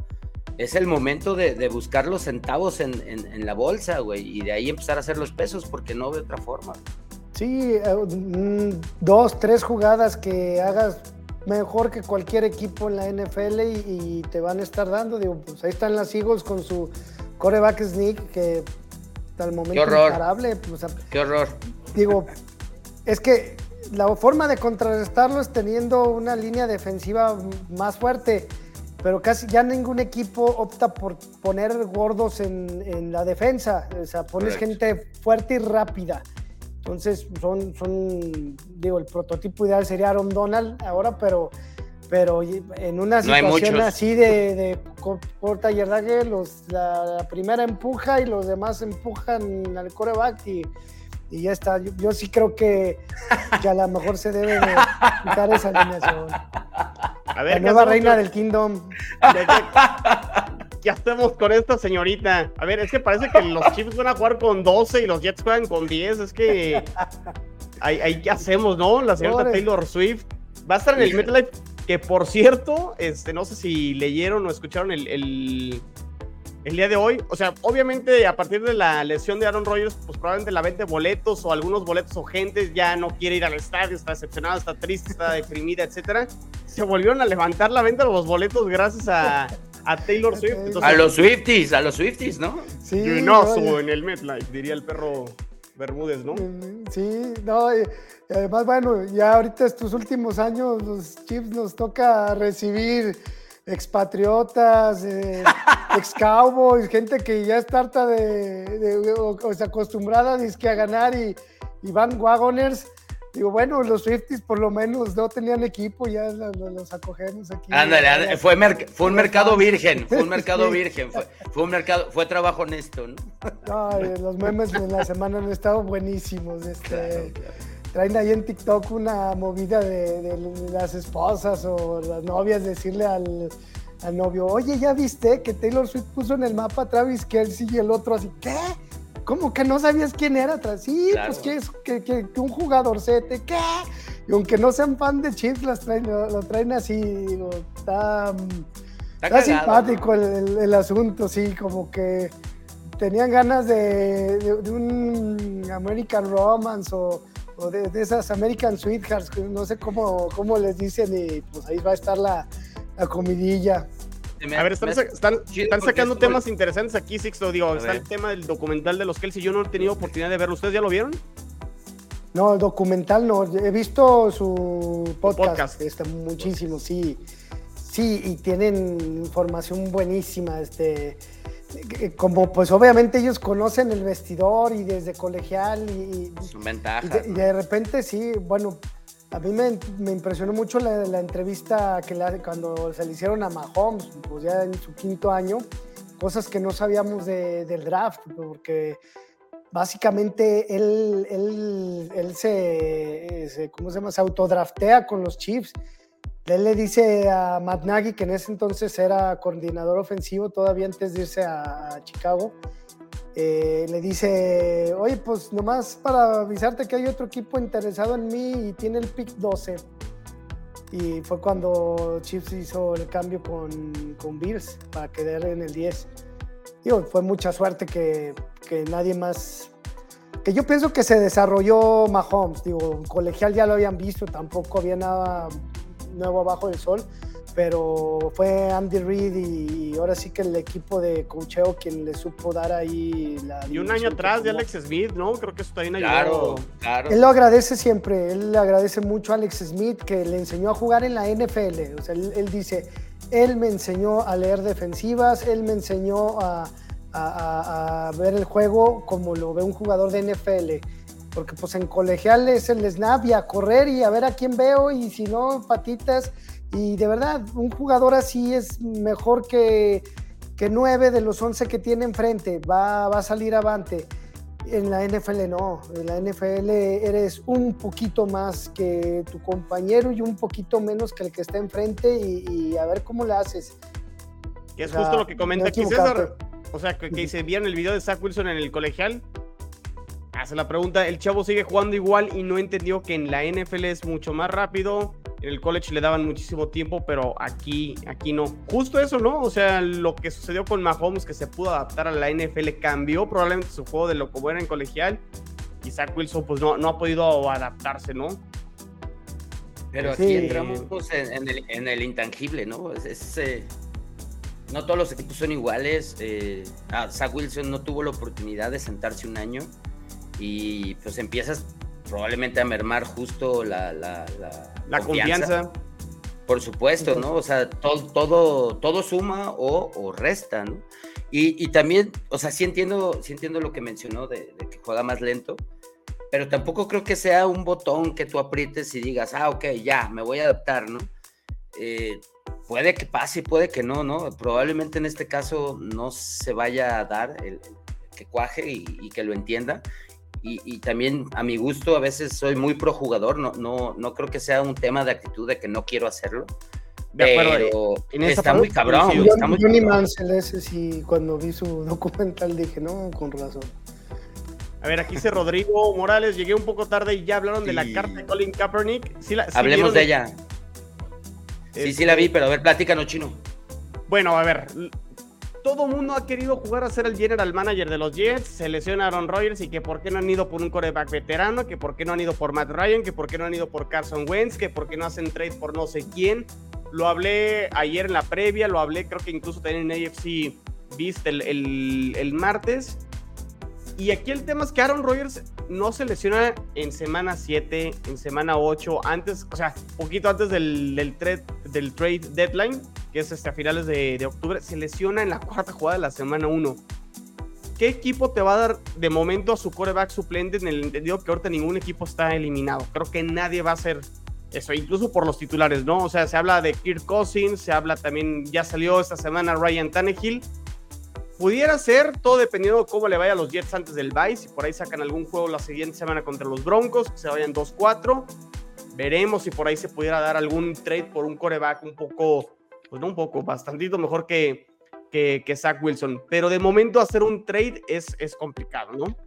es el momento de, buscar los centavos en, en, la bolsa, güey, y de ahí empezar a hacer los pesos, porque no de otra forma. Sí, eh, mm, dos, tres jugadas que hagas mejor que cualquier equipo en la NFL y, te van a estar dando. Digo, pues ahí están las Eagles con su coreback sneak que hasta el momento imparable. Pues, Qué horror. Digo, es que la forma de contrarrestarlo es teniendo una línea defensiva más fuerte, pero casi ya ningún equipo opta por poner gordos en, la defensa. O sea, pones gente fuerte y rápida. Entonces, son, son, digo, el prototipo ideal sería Aaron Donald ahora, pero, pero en una situación así de, de corta yardaje, los, la, primera empuja y los demás empujan al coreback y, y ya está. Yo, sí creo que, que, a lo mejor se debe de quitar esa alineación. A ver, la nueva reina del Kingdom. ¿Qué hacemos con esta señorita? A ver, es que parece que los Chiefs van a jugar con 12 y los Jets juegan con 10. Es que. Ahí, ¿Qué hacemos, no? La señorita Taylor Swift. Va a estar en el MetLife, que por cierto, este, no sé si leyeron o escucharon el, el, día de hoy. O sea, obviamente a partir de la lesión de Aaron Rodgers, pues probablemente la venta de boletos o algunos boletos o gente ya no quiere ir al estadio, está decepcionada, está triste, está deprimida, etcétera. Se volvieron a levantar la venta de los boletos gracias a a Taylor Swift. a los Swifties, a los Swifties, ¿no? Sí. no, en el MetLife, diría el perro Bermúdez, ¿no? Sí, no, y además, bueno, ya ahorita estos últimos años los Chiefs nos toca recibir expatriotas, eh, ex cowboys, gente que ya está harta de, o, sea, acostumbrada a ganar y, y van wagoners Digo, bueno, los Swifties por lo menos no tenían equipo, ya los, acogemos aquí. Ándale, fue, fue un mercado virgen, fue un mercado virgen, fue, un mercado, fue trabajo honesto, ¿no? los memes en la semana han estado buenísimos. Este, Traen ahí en TikTok una movida de, las esposas o las novias decirle al, al novio, oye, ¿ya viste que Taylor Swift puso en el mapa Travis Kelsey y el otro así, ¿qué? ¿Cómo que no sabías quién era? Sí, pues que es que, que, un jugadorcete, ¿qué? Y aunque no sean fan de Chiefs, lo, traen así, digo, está, está, simpático el, asunto, sí, como que tenían ganas de, un American Romance o, de, esas American Sweethearts, no sé cómo, cómo les dicen, y pues ahí va a estar la, la comidilla a ver, están, sacando temas interesantes aquí, Sixto. Digo, está el tema del documental de los Kelsey. Yo no he tenido oportunidad de verlo. ¿Ustedes ya lo vieron? No, el documental no. He visto su podcast. Está muchísimo, sí. Sí, y tienen información buenísima. Este, como pues obviamente ellos conocen el vestidor y desde colegial y, ventaja. y de repente sí, bueno, a mí me, impresionó mucho la, entrevista que cuando se le hicieron a Mahomes, pues ya en su quinto año, cosas que no sabíamos del draft, porque básicamente él, él, se, ¿cómo se llama? Se autodraftea con los Chiefs Él le dice a Matt Nagy, que en ese entonces era coordinador ofensivo, todavía antes de irse a Chicago, eh, le dice, oye, pues nomás para avisarte que hay otro equipo interesado en mí y tiene el pick 12. Y fue cuando Chiefs hizo el cambio con, con para quedar en el 10. Digo, fue mucha suerte que, que nadie más que yo pienso que se desarrolló Mahomes, digo, colegial ya lo habían visto, tampoco había nada nuevo abajo del sol, pero fue Andy Reid y, ahora sí que el equipo de cocheo quien le supo dar ahí la... Y un año atrás de Alex Smith, ¿no? Creo que eso también ayudó. Claro, claro. Él lo agradece siempre, él le agradece mucho a Alex Smith que le enseñó a jugar en la NFL, o sea, él, dice, él me enseñó a leer defensivas, él me enseñó a, a, a ver el juego como lo ve un jugador de NFL porque pues en colegial es el snap y a correr y a ver a quién veo y si no, patitas y de verdad, un jugador así es mejor que, que 9 de los 11 que tiene enfrente. Va, va a salir avante. En la NFL no. En la NFL eres un poquito más que tu compañero y un poquito menos que el que está enfrente y, a ver cómo le haces. Que es justo lo que comenta aquí César. O sea, que, que se vieron el video de Zach Wilson en el colegial. Hace la pregunta, el chavo sigue jugando igual y no entendió que en la NFL es mucho más rápido en el college le daban muchísimo tiempo, pero aquí, aquí no. Justo eso, ¿no? O sea, lo que sucedió con Mahomes, que se pudo adaptar a la NFL, cambió probablemente su juego de lo como era en colegial. Y Zach Wilson, pues no, no ha podido adaptarse, ¿no? Pero aquí entramos en, el, intangible, ¿no? Es, eh, no todos los equipos son iguales. Eh, ah, Zach Wilson no tuvo la oportunidad de sentarse un año y pues empiezas probablemente a mermar justo la, la, la, confianza. Por supuesto, ¿no? O sea, todo, todo, todo suma o, resta, ¿no? Y, también, o sea, sí entiendo, sí entiendo lo que mencionó de, que juega más lento, pero tampoco creo que sea un botón que tú aprietes y digas, ah, ok, ya, me voy a adaptar, ¿no? Eh, puede que pase, puede que no, ¿no? Probablemente en este caso no se vaya a dar el, que cuaje y, y, que lo entienda y, también a mi gusto a veces soy muy pro jugador, no, no, no creo que sea un tema de actitud de que no quiero hacerlo. De acuerdo. Pero está muy cabrón. Yo, está muy ni ese sí, cuando vi su documental dije, no, con razón. A ver, aquí dice Rodrigo Morales, llegué un poco tarde y ya hablaron de la carta de Colin Kaepernick. Hablemos de ella. Sí, sí la vi, pero a ver, platícanos, chino. Bueno, a ver, todo mundo ha querido jugar a ser el general manager de los Jets, se lesiona Aaron Rodgers y que por qué no han ido por un coreback veterano, que por qué no han ido por Matt Ryan, que por qué no han ido por Carson Wentz, que por qué no hacen trade por no sé quién. Lo hablé ayer en la previa, lo hablé creo que incluso también en AFC Beast el, el martes. Y aquí el tema es que Aaron Rodgers no se lesiona en semana 7, en semana 8, antes, o sea, poquito antes del, trade, del trade deadline, que es este, a finales de, de, octubre, se lesiona en la cuarta jugada de la semana 1. ¿Qué equipo te va a dar de momento a su coreback suplente en el entendido que ahorita ningún equipo está eliminado? Creo que nadie va a hacer eso, incluso por los titulares, ¿no? O sea, se habla de Kirk Cousins, se habla también, ya salió esta semana Ryan Tannehill Pudiera ser, todo dependiendo de cómo le vaya los Jets antes del bye. Si por ahí sacan algún juego la siguiente semana contra los Broncos, que se vayan 2-4. Veremos si por ahí se pudiera dar algún trade por un coreback un poco, pues no un poco, bastantito mejor que, que, que Zach Wilson. Pero de momento hacer un trade es, es complicado, ¿no?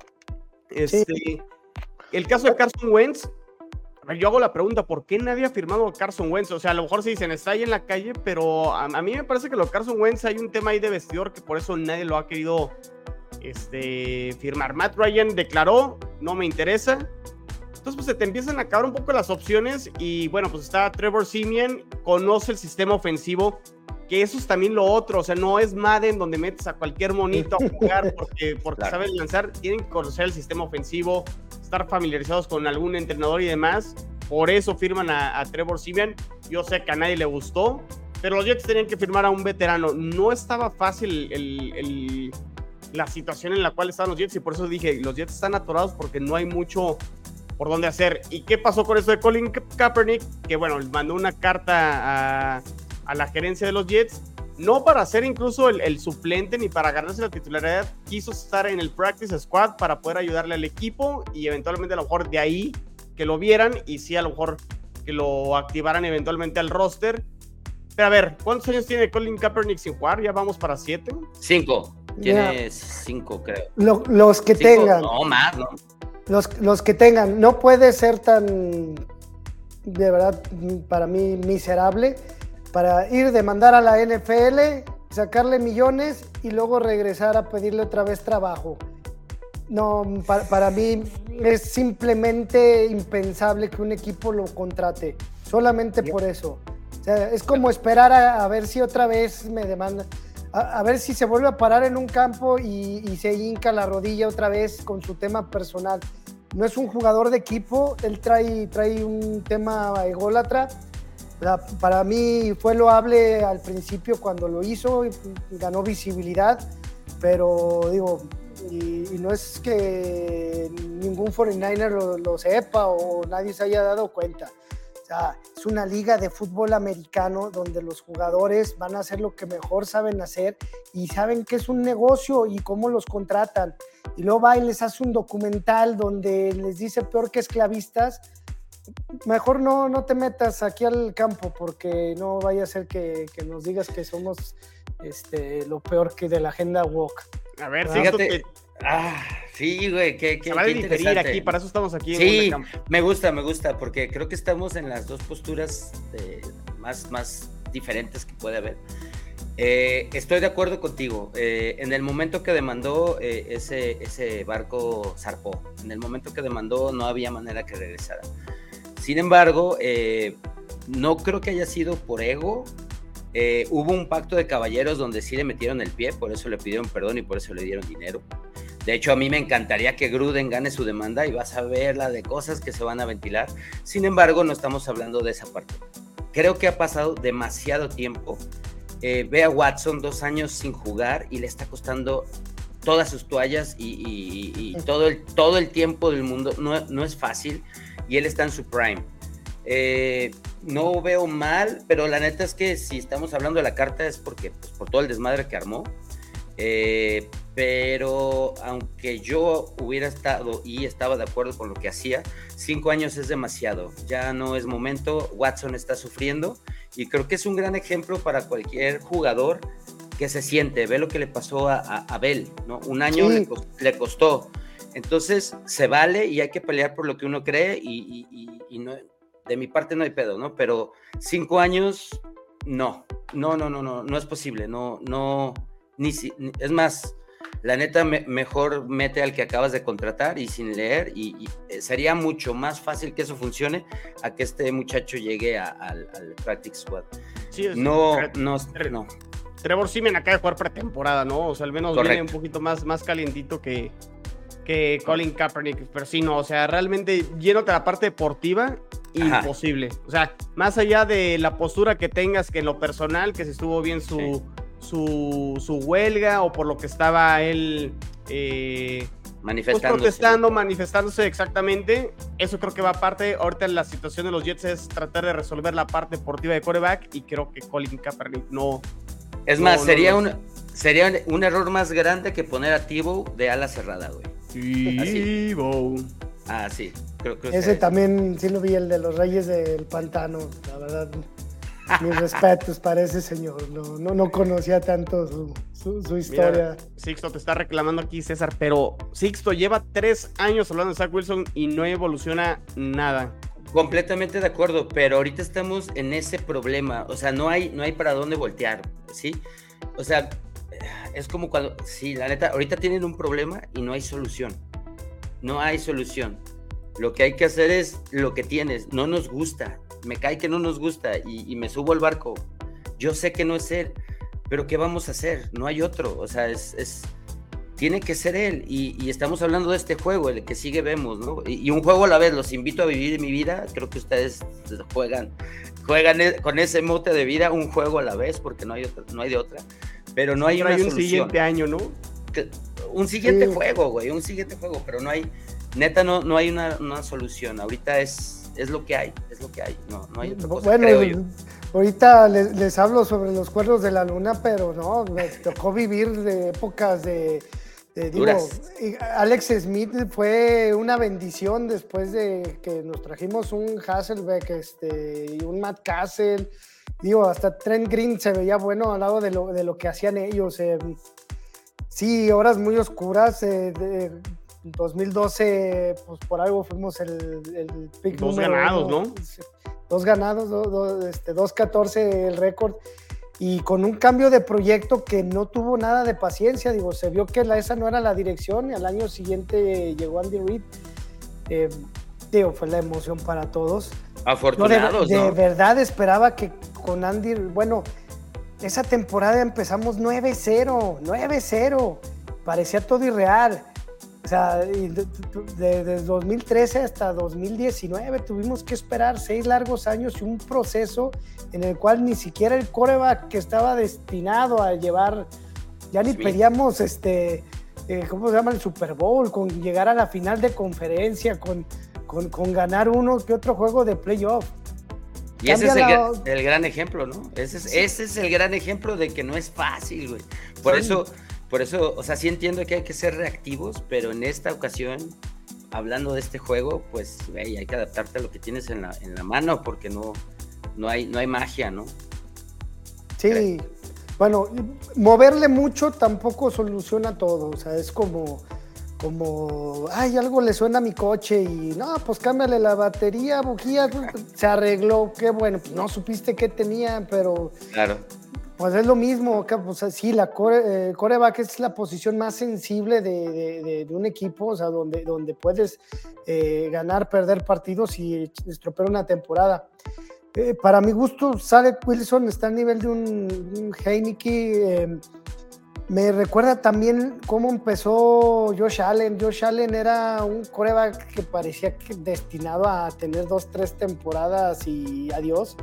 Este, El caso de Carson Wentz, yo hago la pregunta, ¿por qué nadie ha firmado a Carson Wentz? O sea, a lo mejor se dicen, está ahí en la calle, pero a, mí me parece que lo de Carson Wentz hay un tema ahí de vestidor que por eso nadie lo ha querido este, firmar. Matt Ryan declaró, no me interesa. Entonces, pues se te empiezan a acabar un poco las opciones y bueno, pues está Trevor Simeon, conoce el sistema ofensivo, que eso es también lo otro, o sea, no es Madden donde metes a cualquier monito a jugar porque, porque saben lanzar, tienen que conocer el sistema ofensivo, estar familiarizados con algún entrenador y demás. Por eso firman a, Trevor Simeon. Yo sé que a nadie le gustó, pero los Jets tenían que firmar a un veterano. No estaba fácil el, la situación en la cual estaban los Jets y por eso dije, los Jets están atorados porque no hay mucho por dónde hacer. ¿Y qué pasó con eso de Colin Kaepernick? Que bueno, mandó una carta a, a la gerencia de los Jets no para ser incluso el, suplente ni para ganarse la titularidad, quiso estar en el practice squad para poder ayudarle al equipo y eventualmente a lo mejor de ahí que lo vieran y sí a lo mejor que lo activaran eventualmente al roster. Pero a ver, ¿cuántos años tiene Colin Kaepernick sin jugar? ¿Ya vamos para siete? Cinco. Tiene cinco, creo. los que tengan. No, más, ¿no? Los, los que tengan. No puede ser tan, de verdad, para mí, miserable para ir demandar a la NFL, sacarle millones y luego regresar a pedirle otra vez trabajo. No, para, mí es simplemente impensable que un equipo lo contrate, solamente por eso. O sea, es como esperar a, ver si otra vez me demanda, a, ver si se vuelve a parar en un campo y, y, se hinca la rodilla otra vez con su tema personal. No es un jugador de equipo, él trae, trae un tema ególatra para mí fue loable al principio cuando lo hizo, ganó visibilidad, pero digo, y, no es que ningún 49er lo, lo, sepa o nadie se haya dado cuenta. Sea, es una liga de fútbol americano donde los jugadores van a hacer lo que mejor saben hacer y saben que es un negocio y cómo los contratan. Y luego va y les hace un documental donde les dice peor que esclavistas mejor no, no te metas aquí al campo porque no vaya a ser que, nos digas que somos este, lo peor que de la agenda walk. A ver, fíjate. Ah, sí, güey, qué, qué, qué aquí, para eso estamos aquí. Sí, me gusta, me gusta, porque creo que estamos en las dos posturas más, más diferentes que puede haber. Eh, estoy de acuerdo contigo. Eh, en el momento que demandó, eh, ese, ese barco zarpó. En el momento que demandó, no había manera que regresara. Sin embargo, eh, no creo que haya sido por ego. Eh, hubo un pacto de caballeros donde sí le metieron el pie, por eso le pidieron perdón y por eso le dieron dinero. De hecho, a mí me encantaría que Gruden gane su demanda y vas a ver la de cosas que se van a ventilar. Sin embargo, no estamos hablando de esa parte. Creo que ha pasado demasiado tiempo. Eh, ve a Watson dos años sin jugar y le está costando todas sus toallas y, todo, el, todo el tiempo del mundo. No, no es fácil y él está en su prime. Eh, no veo mal, pero la neta es que si estamos hablando de la carta es porque pues, por todo el desmadre que armó. Eh, pero aunque yo hubiera estado y estaba de acuerdo con lo que hacía, cinco años es demasiado. Ya no es momento. Watson está sufriendo y creo que es un gran ejemplo para cualquier jugador que se siente. Ve lo que le pasó a, a, Bell, ¿no? Un año le costó entonces, se vale y hay que pelear por lo que uno cree y, no, de mi parte no hay pedo, ¿no? Pero cinco años, no, no, no, no, no, no es posible, no, no, ni si, es más, la neta mejor mete al que acabas de contratar y sin leer y, eh, sería mucho más fácil que eso funcione a que este muchacho llegue al, Practice Squad. Sí, no, no, no. Trevor Simen acaba de jugar pretemporada, ¿no? O sea, al menos viene un poquito más, más calientito que, que Colin Kaepernick, pero sí, no, o sea, realmente llénote la parte deportiva, imposible. O sea, más allá de la postura que tengas que en lo personal, que se estuvo bien su, su, huelga o por lo que estaba él eh, pues, manifestando protestando, manifestándose exactamente, eso creo que va aparte. Ahorita la situación de los Jets es tratar de resolver la parte deportiva de coreback y creo que Colin Kaepernick no... Es más, sería, Un, sería un error más grande que poner a Tibo de ala cerrada, güey. Ah, sí. Ese también sí lo vi, el de los Reyes del Pantano. La verdad, mis respetos para ese señor. No, no, no conocía tanto su, historia. Sixto te está reclamando aquí, César, pero Sixto lleva tres años hablando de Zach Wilson y no evoluciona nada. Completamente de acuerdo, pero ahorita estamos en ese problema. O sea, no hay, no hay para dónde voltear, ¿sí? O sea, es como cuando, sí, la neta, ahorita tienen un problema y no hay solución. No hay solución. Lo que hay que hacer es lo que tienes. No nos gusta. Me cae que no nos gusta y, me subo al barco. Yo sé que no es él, pero ¿qué vamos a hacer? No hay otro. O sea, es, tiene que ser él. Y, estamos hablando de este juego, el que sigue vemos, ¿no? Y, un juego a la vez. Los invito a vivir mi vida. Creo que ustedes juegan, juegan e, con ese mote de vida un juego a la vez, porque no hay, otra, no hay de otra pero no hay una un siguiente año, ¿no? un siguiente juego, güey, un siguiente juego, pero no hay, neta, no, no hay una, solución. Ahorita es, es lo que hay, es lo que hay, no, no hay otra cosa, Bueno, ahorita les, hablo sobre los cuernos de la luna, pero no, me tocó vivir de épocas de, Eh, digo, Alex Smith fue una bendición después de que nos trajimos un Hasselbeck este, y un Matt Castle. Digo, hasta Trent Green se veía bueno al lado de lo, de lo que hacían ellos. Eh, sí, horas muy oscuras. Eh, de, 2012, pues por algo fuimos el, el pick Dos ganados, ¿no? Dos ganados, dos, este, 2-14 el récord y con un cambio de proyecto que no tuvo nada de paciencia. Digo, se vio que la, esa no era la dirección y al año siguiente llegó Andy Reid. Eh, digo, fue la emoción para todos. Afortunados, de, de verdad esperaba que con Andy, bueno, esa temporada empezamos 9-0, 9-0. Parecía todo irreal. O sea, desde 2013 hasta 2019 tuvimos que esperar seis largos años y un proceso en el cual ni siquiera el coreback que estaba destinado a llevar, ya ni pedíamos este, eh, ¿cómo se llama? El Super Bowl, con llegar a la final de conferencia, con, con, ganar uno que otro juego de playoff. Y ese es el, gran ejemplo, ¿no? Ese es, ese es el gran ejemplo de que no es fácil, güey. Por eso por eso, o sea, sí entiendo que hay que ser reactivos, pero en esta ocasión, hablando de este juego, pues hay que adaptarte a lo que tienes en la, en la mano, porque no, no, hay, no hay magia, ¿no? Sí, bueno, moverle mucho tampoco soluciona todo, o sea, es como, como, ay, algo le suena a mi coche y no, pues cámbiale la batería, bujía, se arregló, qué bueno, pues no supiste qué tenía, pero... Claro. Pues es lo mismo, pues sí, la core, eh, coreback es la posición más sensible de, un equipo, o sea, donde, donde puedes eh, ganar, perder partidos y estropear una temporada. Eh, para mi gusto, Sale Wilson está a nivel de un, Heineke. Em, me recuerda también cómo empezó Josh Allen. Josh Allen era un coreback que parecía destinado a tener dos, tres temporadas y adiós.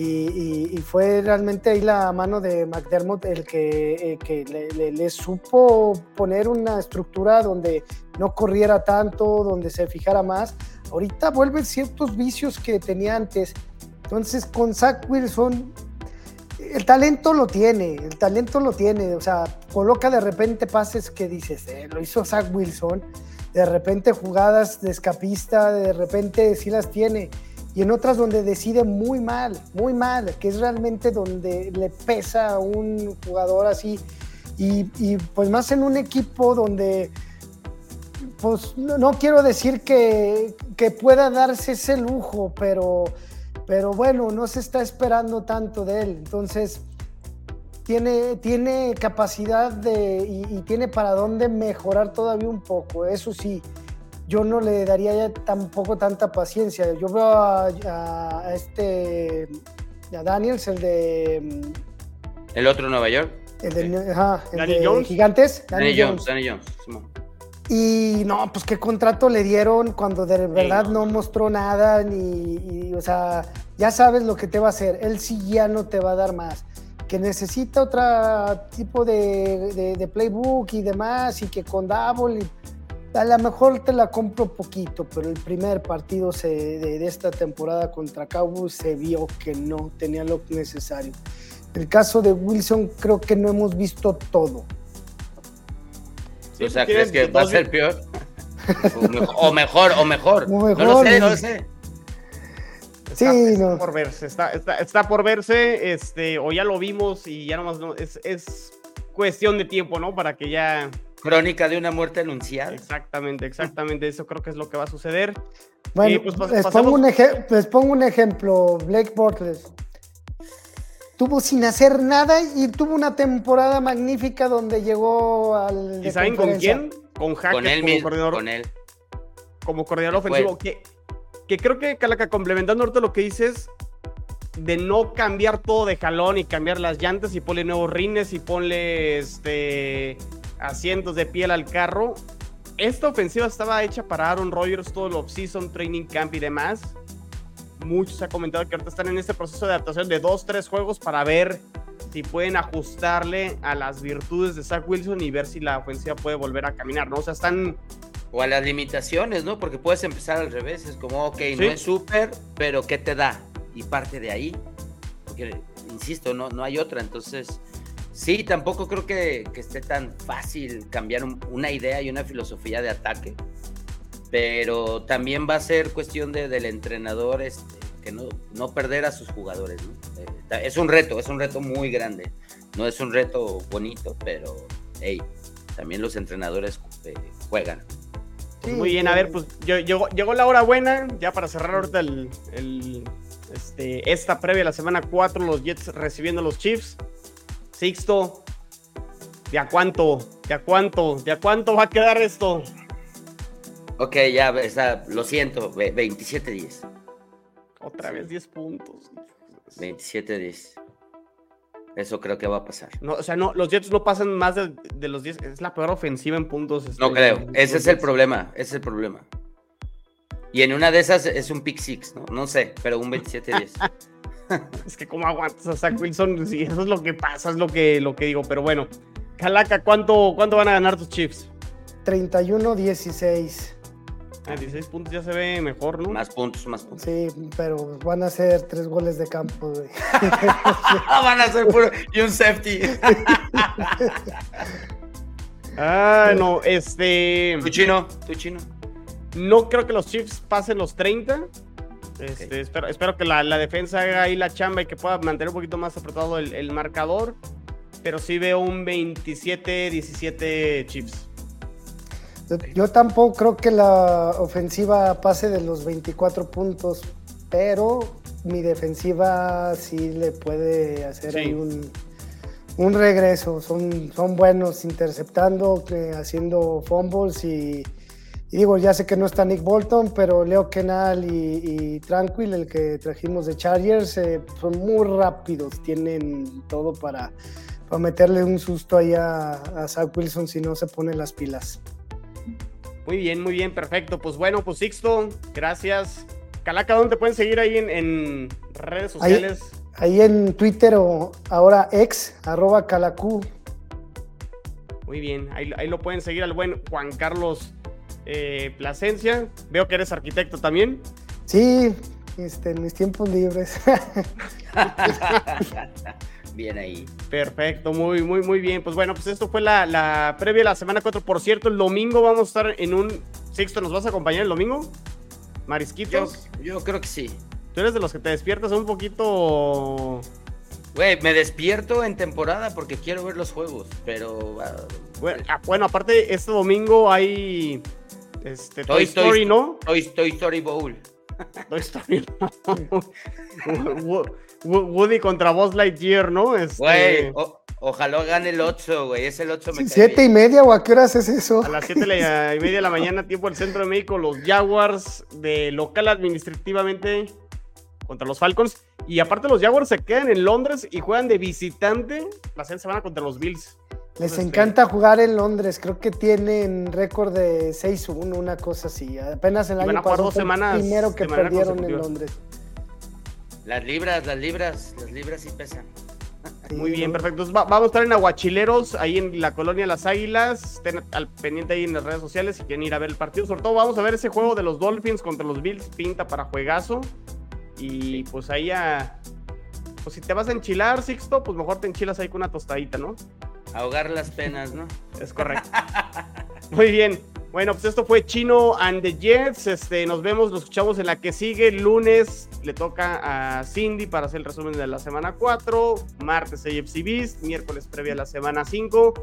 Y, fue realmente ahí la mano de McDermott el que, eh, le, supo poner una estructura donde no corriera tanto, donde se fijara más. Ahorita vuelven ciertos vicios que tenía antes. Entonces con Zach Wilson, el talento lo tiene, el talento lo tiene. O sea, coloca de repente pases que dices, eh, lo hizo Zach Wilson. De repente jugadas de escapista, de repente sí las tiene y en otras donde decide muy mal, muy mal, que es realmente donde le pesa a un jugador así. Y, pues más en un equipo donde, pues no, quiero decir que, que, pueda darse ese lujo, pero, pero bueno, no se está esperando tanto de él. Entonces, tiene, tiene capacidad de, y, y tiene para dónde mejorar todavía un poco, eso sí yo no le daría ya tampoco tanta paciencia. Yo veo a, este, a Daniels, el de... ¿El otro Nueva York? El de, ajá, el de Gigantes. Danny, Jones. Danny Jones. Y no, pues qué contrato le dieron cuando de verdad no. mostró nada, ni, o sea, ya sabes lo que te va a hacer. Él sí ya no te va a dar más. Que necesita otro tipo de, de, playbook y demás, y que con Double, a lo mejor te la compro poquito, pero el primer partido de, esta temporada contra Cowboys se vio que no tenía lo necesario. El caso de Wilson creo que no hemos visto todo. o sea, ¿crees que va a ser peor? o mejor, o mejor. No lo sé, no lo sé. sí, está, por verse, está, por verse, este, o ya lo vimos y ya nomás no, es, es cuestión de tiempo, ¿no? Para que ya Crónica de una muerte anunciada. Exactamente, exactamente. Eso creo que es lo que va a suceder. Bueno, pues, les, pongo un ejemplo. Blake Bortles. Tuvo sin hacer nada y tuvo una temporada magnífica donde llegó al. ¿Y saben con quién? Con Hackett con él como coordinador. Con él. Como coordinador ofensivo. Que, que creo que, Calaca, complementando ahorita lo que dices, de no cambiar todo de jalón y cambiar las llantas y ponle nuevos rines y ponle este asientos de piel al carro. Esta ofensiva estaba hecha para Aaron Rodgers todo el off-season, training camp y demás. Muchos ha comentado que ahorita están en este proceso de adaptación de dos, tres juegos para ver si pueden ajustarle a las virtudes de Zach Wilson y ver si la ofensiva puede volver a caminar, ¿no? O sea, están... O a las limitaciones, ¿no? Porque puedes empezar al revés, es como, ok, no es súper, pero ¿qué te da? Y parte de ahí, porque, insisto, no, no hay otra, entonces Sí, tampoco creo que, que esté tan fácil cambiar un- una idea y una filosofía de ataque, pero también va a ser cuestión de, del entrenador este, que no, no perder a sus jugadores. ¿no? Eh, es un reto, es un reto muy grande. No es un reto bonito, pero hey, también los entrenadores eh, juegan. Pues Sí, muy bien, a ver, pues yo- llegó, llegó la hora buena, ya para cerrar ahorita el, el, este, esta previa, la semana 4, los Jets recibiendo a los Chiefs. Sixto, ¿de a cuánto? ¿De a cuánto? ¿De a cuánto va a quedar esto? Ok, ya, está, lo siento, ve- 27-10. Otra vez 10 puntos. 27-10. Eso creo que va a pasar. No, o sea, no, los Jets no pasan más de, de los 10. Es la peor ofensiva en puntos. este, No creo, ese es el problema, ese es el problema. Y en una de esas es un pick six, ¿no? No sé, pero un 27-10. Es que cómo aguantas a Zach Wilson, sí, eso es lo que pasa, es lo que, lo que digo. Pero bueno, Calaca, ¿cuánto, ¿cuánto van a ganar tus Chiefs? 31-16. Ah, 16 puntos ya se ve mejor, ¿no? más puntos, más puntos. Sí, pero van a ser tres goles de campo, güey. Ah, van a ser puro. Y un safety. Ah, no, este. Tu chino, tu chino. No creo que los Chiefs pasen los 30. Este, espero, espero que la, la defensa haga ahí la chamba y que pueda mantener un poquito más apretado el, el marcador. Pero sí veo un 27-17 Chiefs. Yo tampoco creo que la ofensiva pase de los 24 puntos, pero mi defensiva sí le puede hacer Sí. ahí un, un regreso. Son, son buenos interceptando, haciendo fumbles y, y digo, ya sé que no está Nick Bolton, pero Leo Kenal y, y Tranquil, el que trajimos de Chargers, eh, son muy rápidos, tienen todo para, para meterle un susto ahí a, a Zach Wilson si no se pone las pilas. Muy bien, muy bien, perfecto. Pues bueno, pues Sixto, gracias. Calaca, ¿dónde te pueden seguir ahí en, en redes Ahí- sociales? Ahí en Twitter o ahora ex, arroba calacú. Muy bien, ahí, ahí lo pueden seguir al buen Juan Carlos eh, Plasencia. Veo que eres arquitecto también. Sí, este, en mis tiempos libres. Bien ahí. Perfecto, muy, muy, muy bien. Pues bueno, pues esto fue la, la previa de la semana 4. Por cierto, el domingo vamos a estar en un. Sixto, ¿nos vas a acompañar el domingo? Marisquitos. yo creo que sí. Tú eres de los que te despiertas un poquito. Güey, me despierto en temporada porque quiero ver los juegos, pero ah, Bueno, ah, bueno, aparte, este domingo hay. Este, Toy, Toy Story, Story. ¿no? Toy, Toy Story Bowl. Toy Story. Wo- Wo- Woody contra Buzz Lightyear, ¿no? Este, Güey, o- ojalá gane el 8, güey. Es el 8 me ¿Siete y media o a qué horas es eso? A las 7 y media de la mañana, tiempo del centro de México, los Jaguars de local administrativamente contra los Falcons. Y aparte, los Jaguars se quedan en Londres y juegan de visitante la siguiente semana contra los Bills. Les Entonces, encanta jugar en Londres. Creo que tienen récord de 6-1, una cosa así. Apenas el Y año pasado dos fue el primero que perdieron en. Londres. Las libras, las libras, las libras sí pesan. Sí, Muy bien, perfecto. Entonces, va- vamos a estar en Aguachileros, ahí en la colonia Las Águilas. Estén al pendiente ahí en las redes sociales si quieren ir a ver el partido. Sobre todo, vamos a ver ese juego de los Dolphins contra los Bills. Pinta para juegazo. Y pues ahí a. Pues si te vas a enchilar, Sixto, pues mejor te enchilas ahí con una tostadita, ¿no? Ahogar las penas, ¿no? Es correcto. Muy bien. Bueno, pues esto fue Chino and the Jets. Este, nos vemos, nos escuchamos en la que sigue. Lunes le toca a Cindy para hacer el resumen de la semana 4. Martes AFC Beast. Miércoles previa a la semana 5.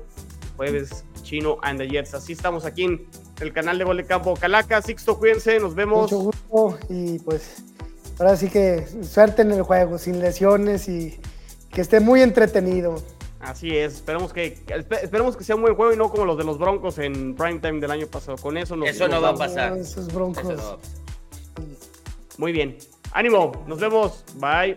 Jueves Chino and the Jets. Así estamos aquí en el canal de Gol de Campo Calaca. Sixto, cuídense. Nos vemos. Mucho gusto y pues ahora sí que suerte en el juego, sin lesiones y que esté muy entretenido. Así es. Esperemos que, espe- esperemos que sea un buen juego y no como los de los Broncos en primetime del año pasado. Con eso nos, Eso no nos va a pasar. Esos Eso broncos. no va a pasar. Muy bien. Ánimo. Nos vemos. Bye.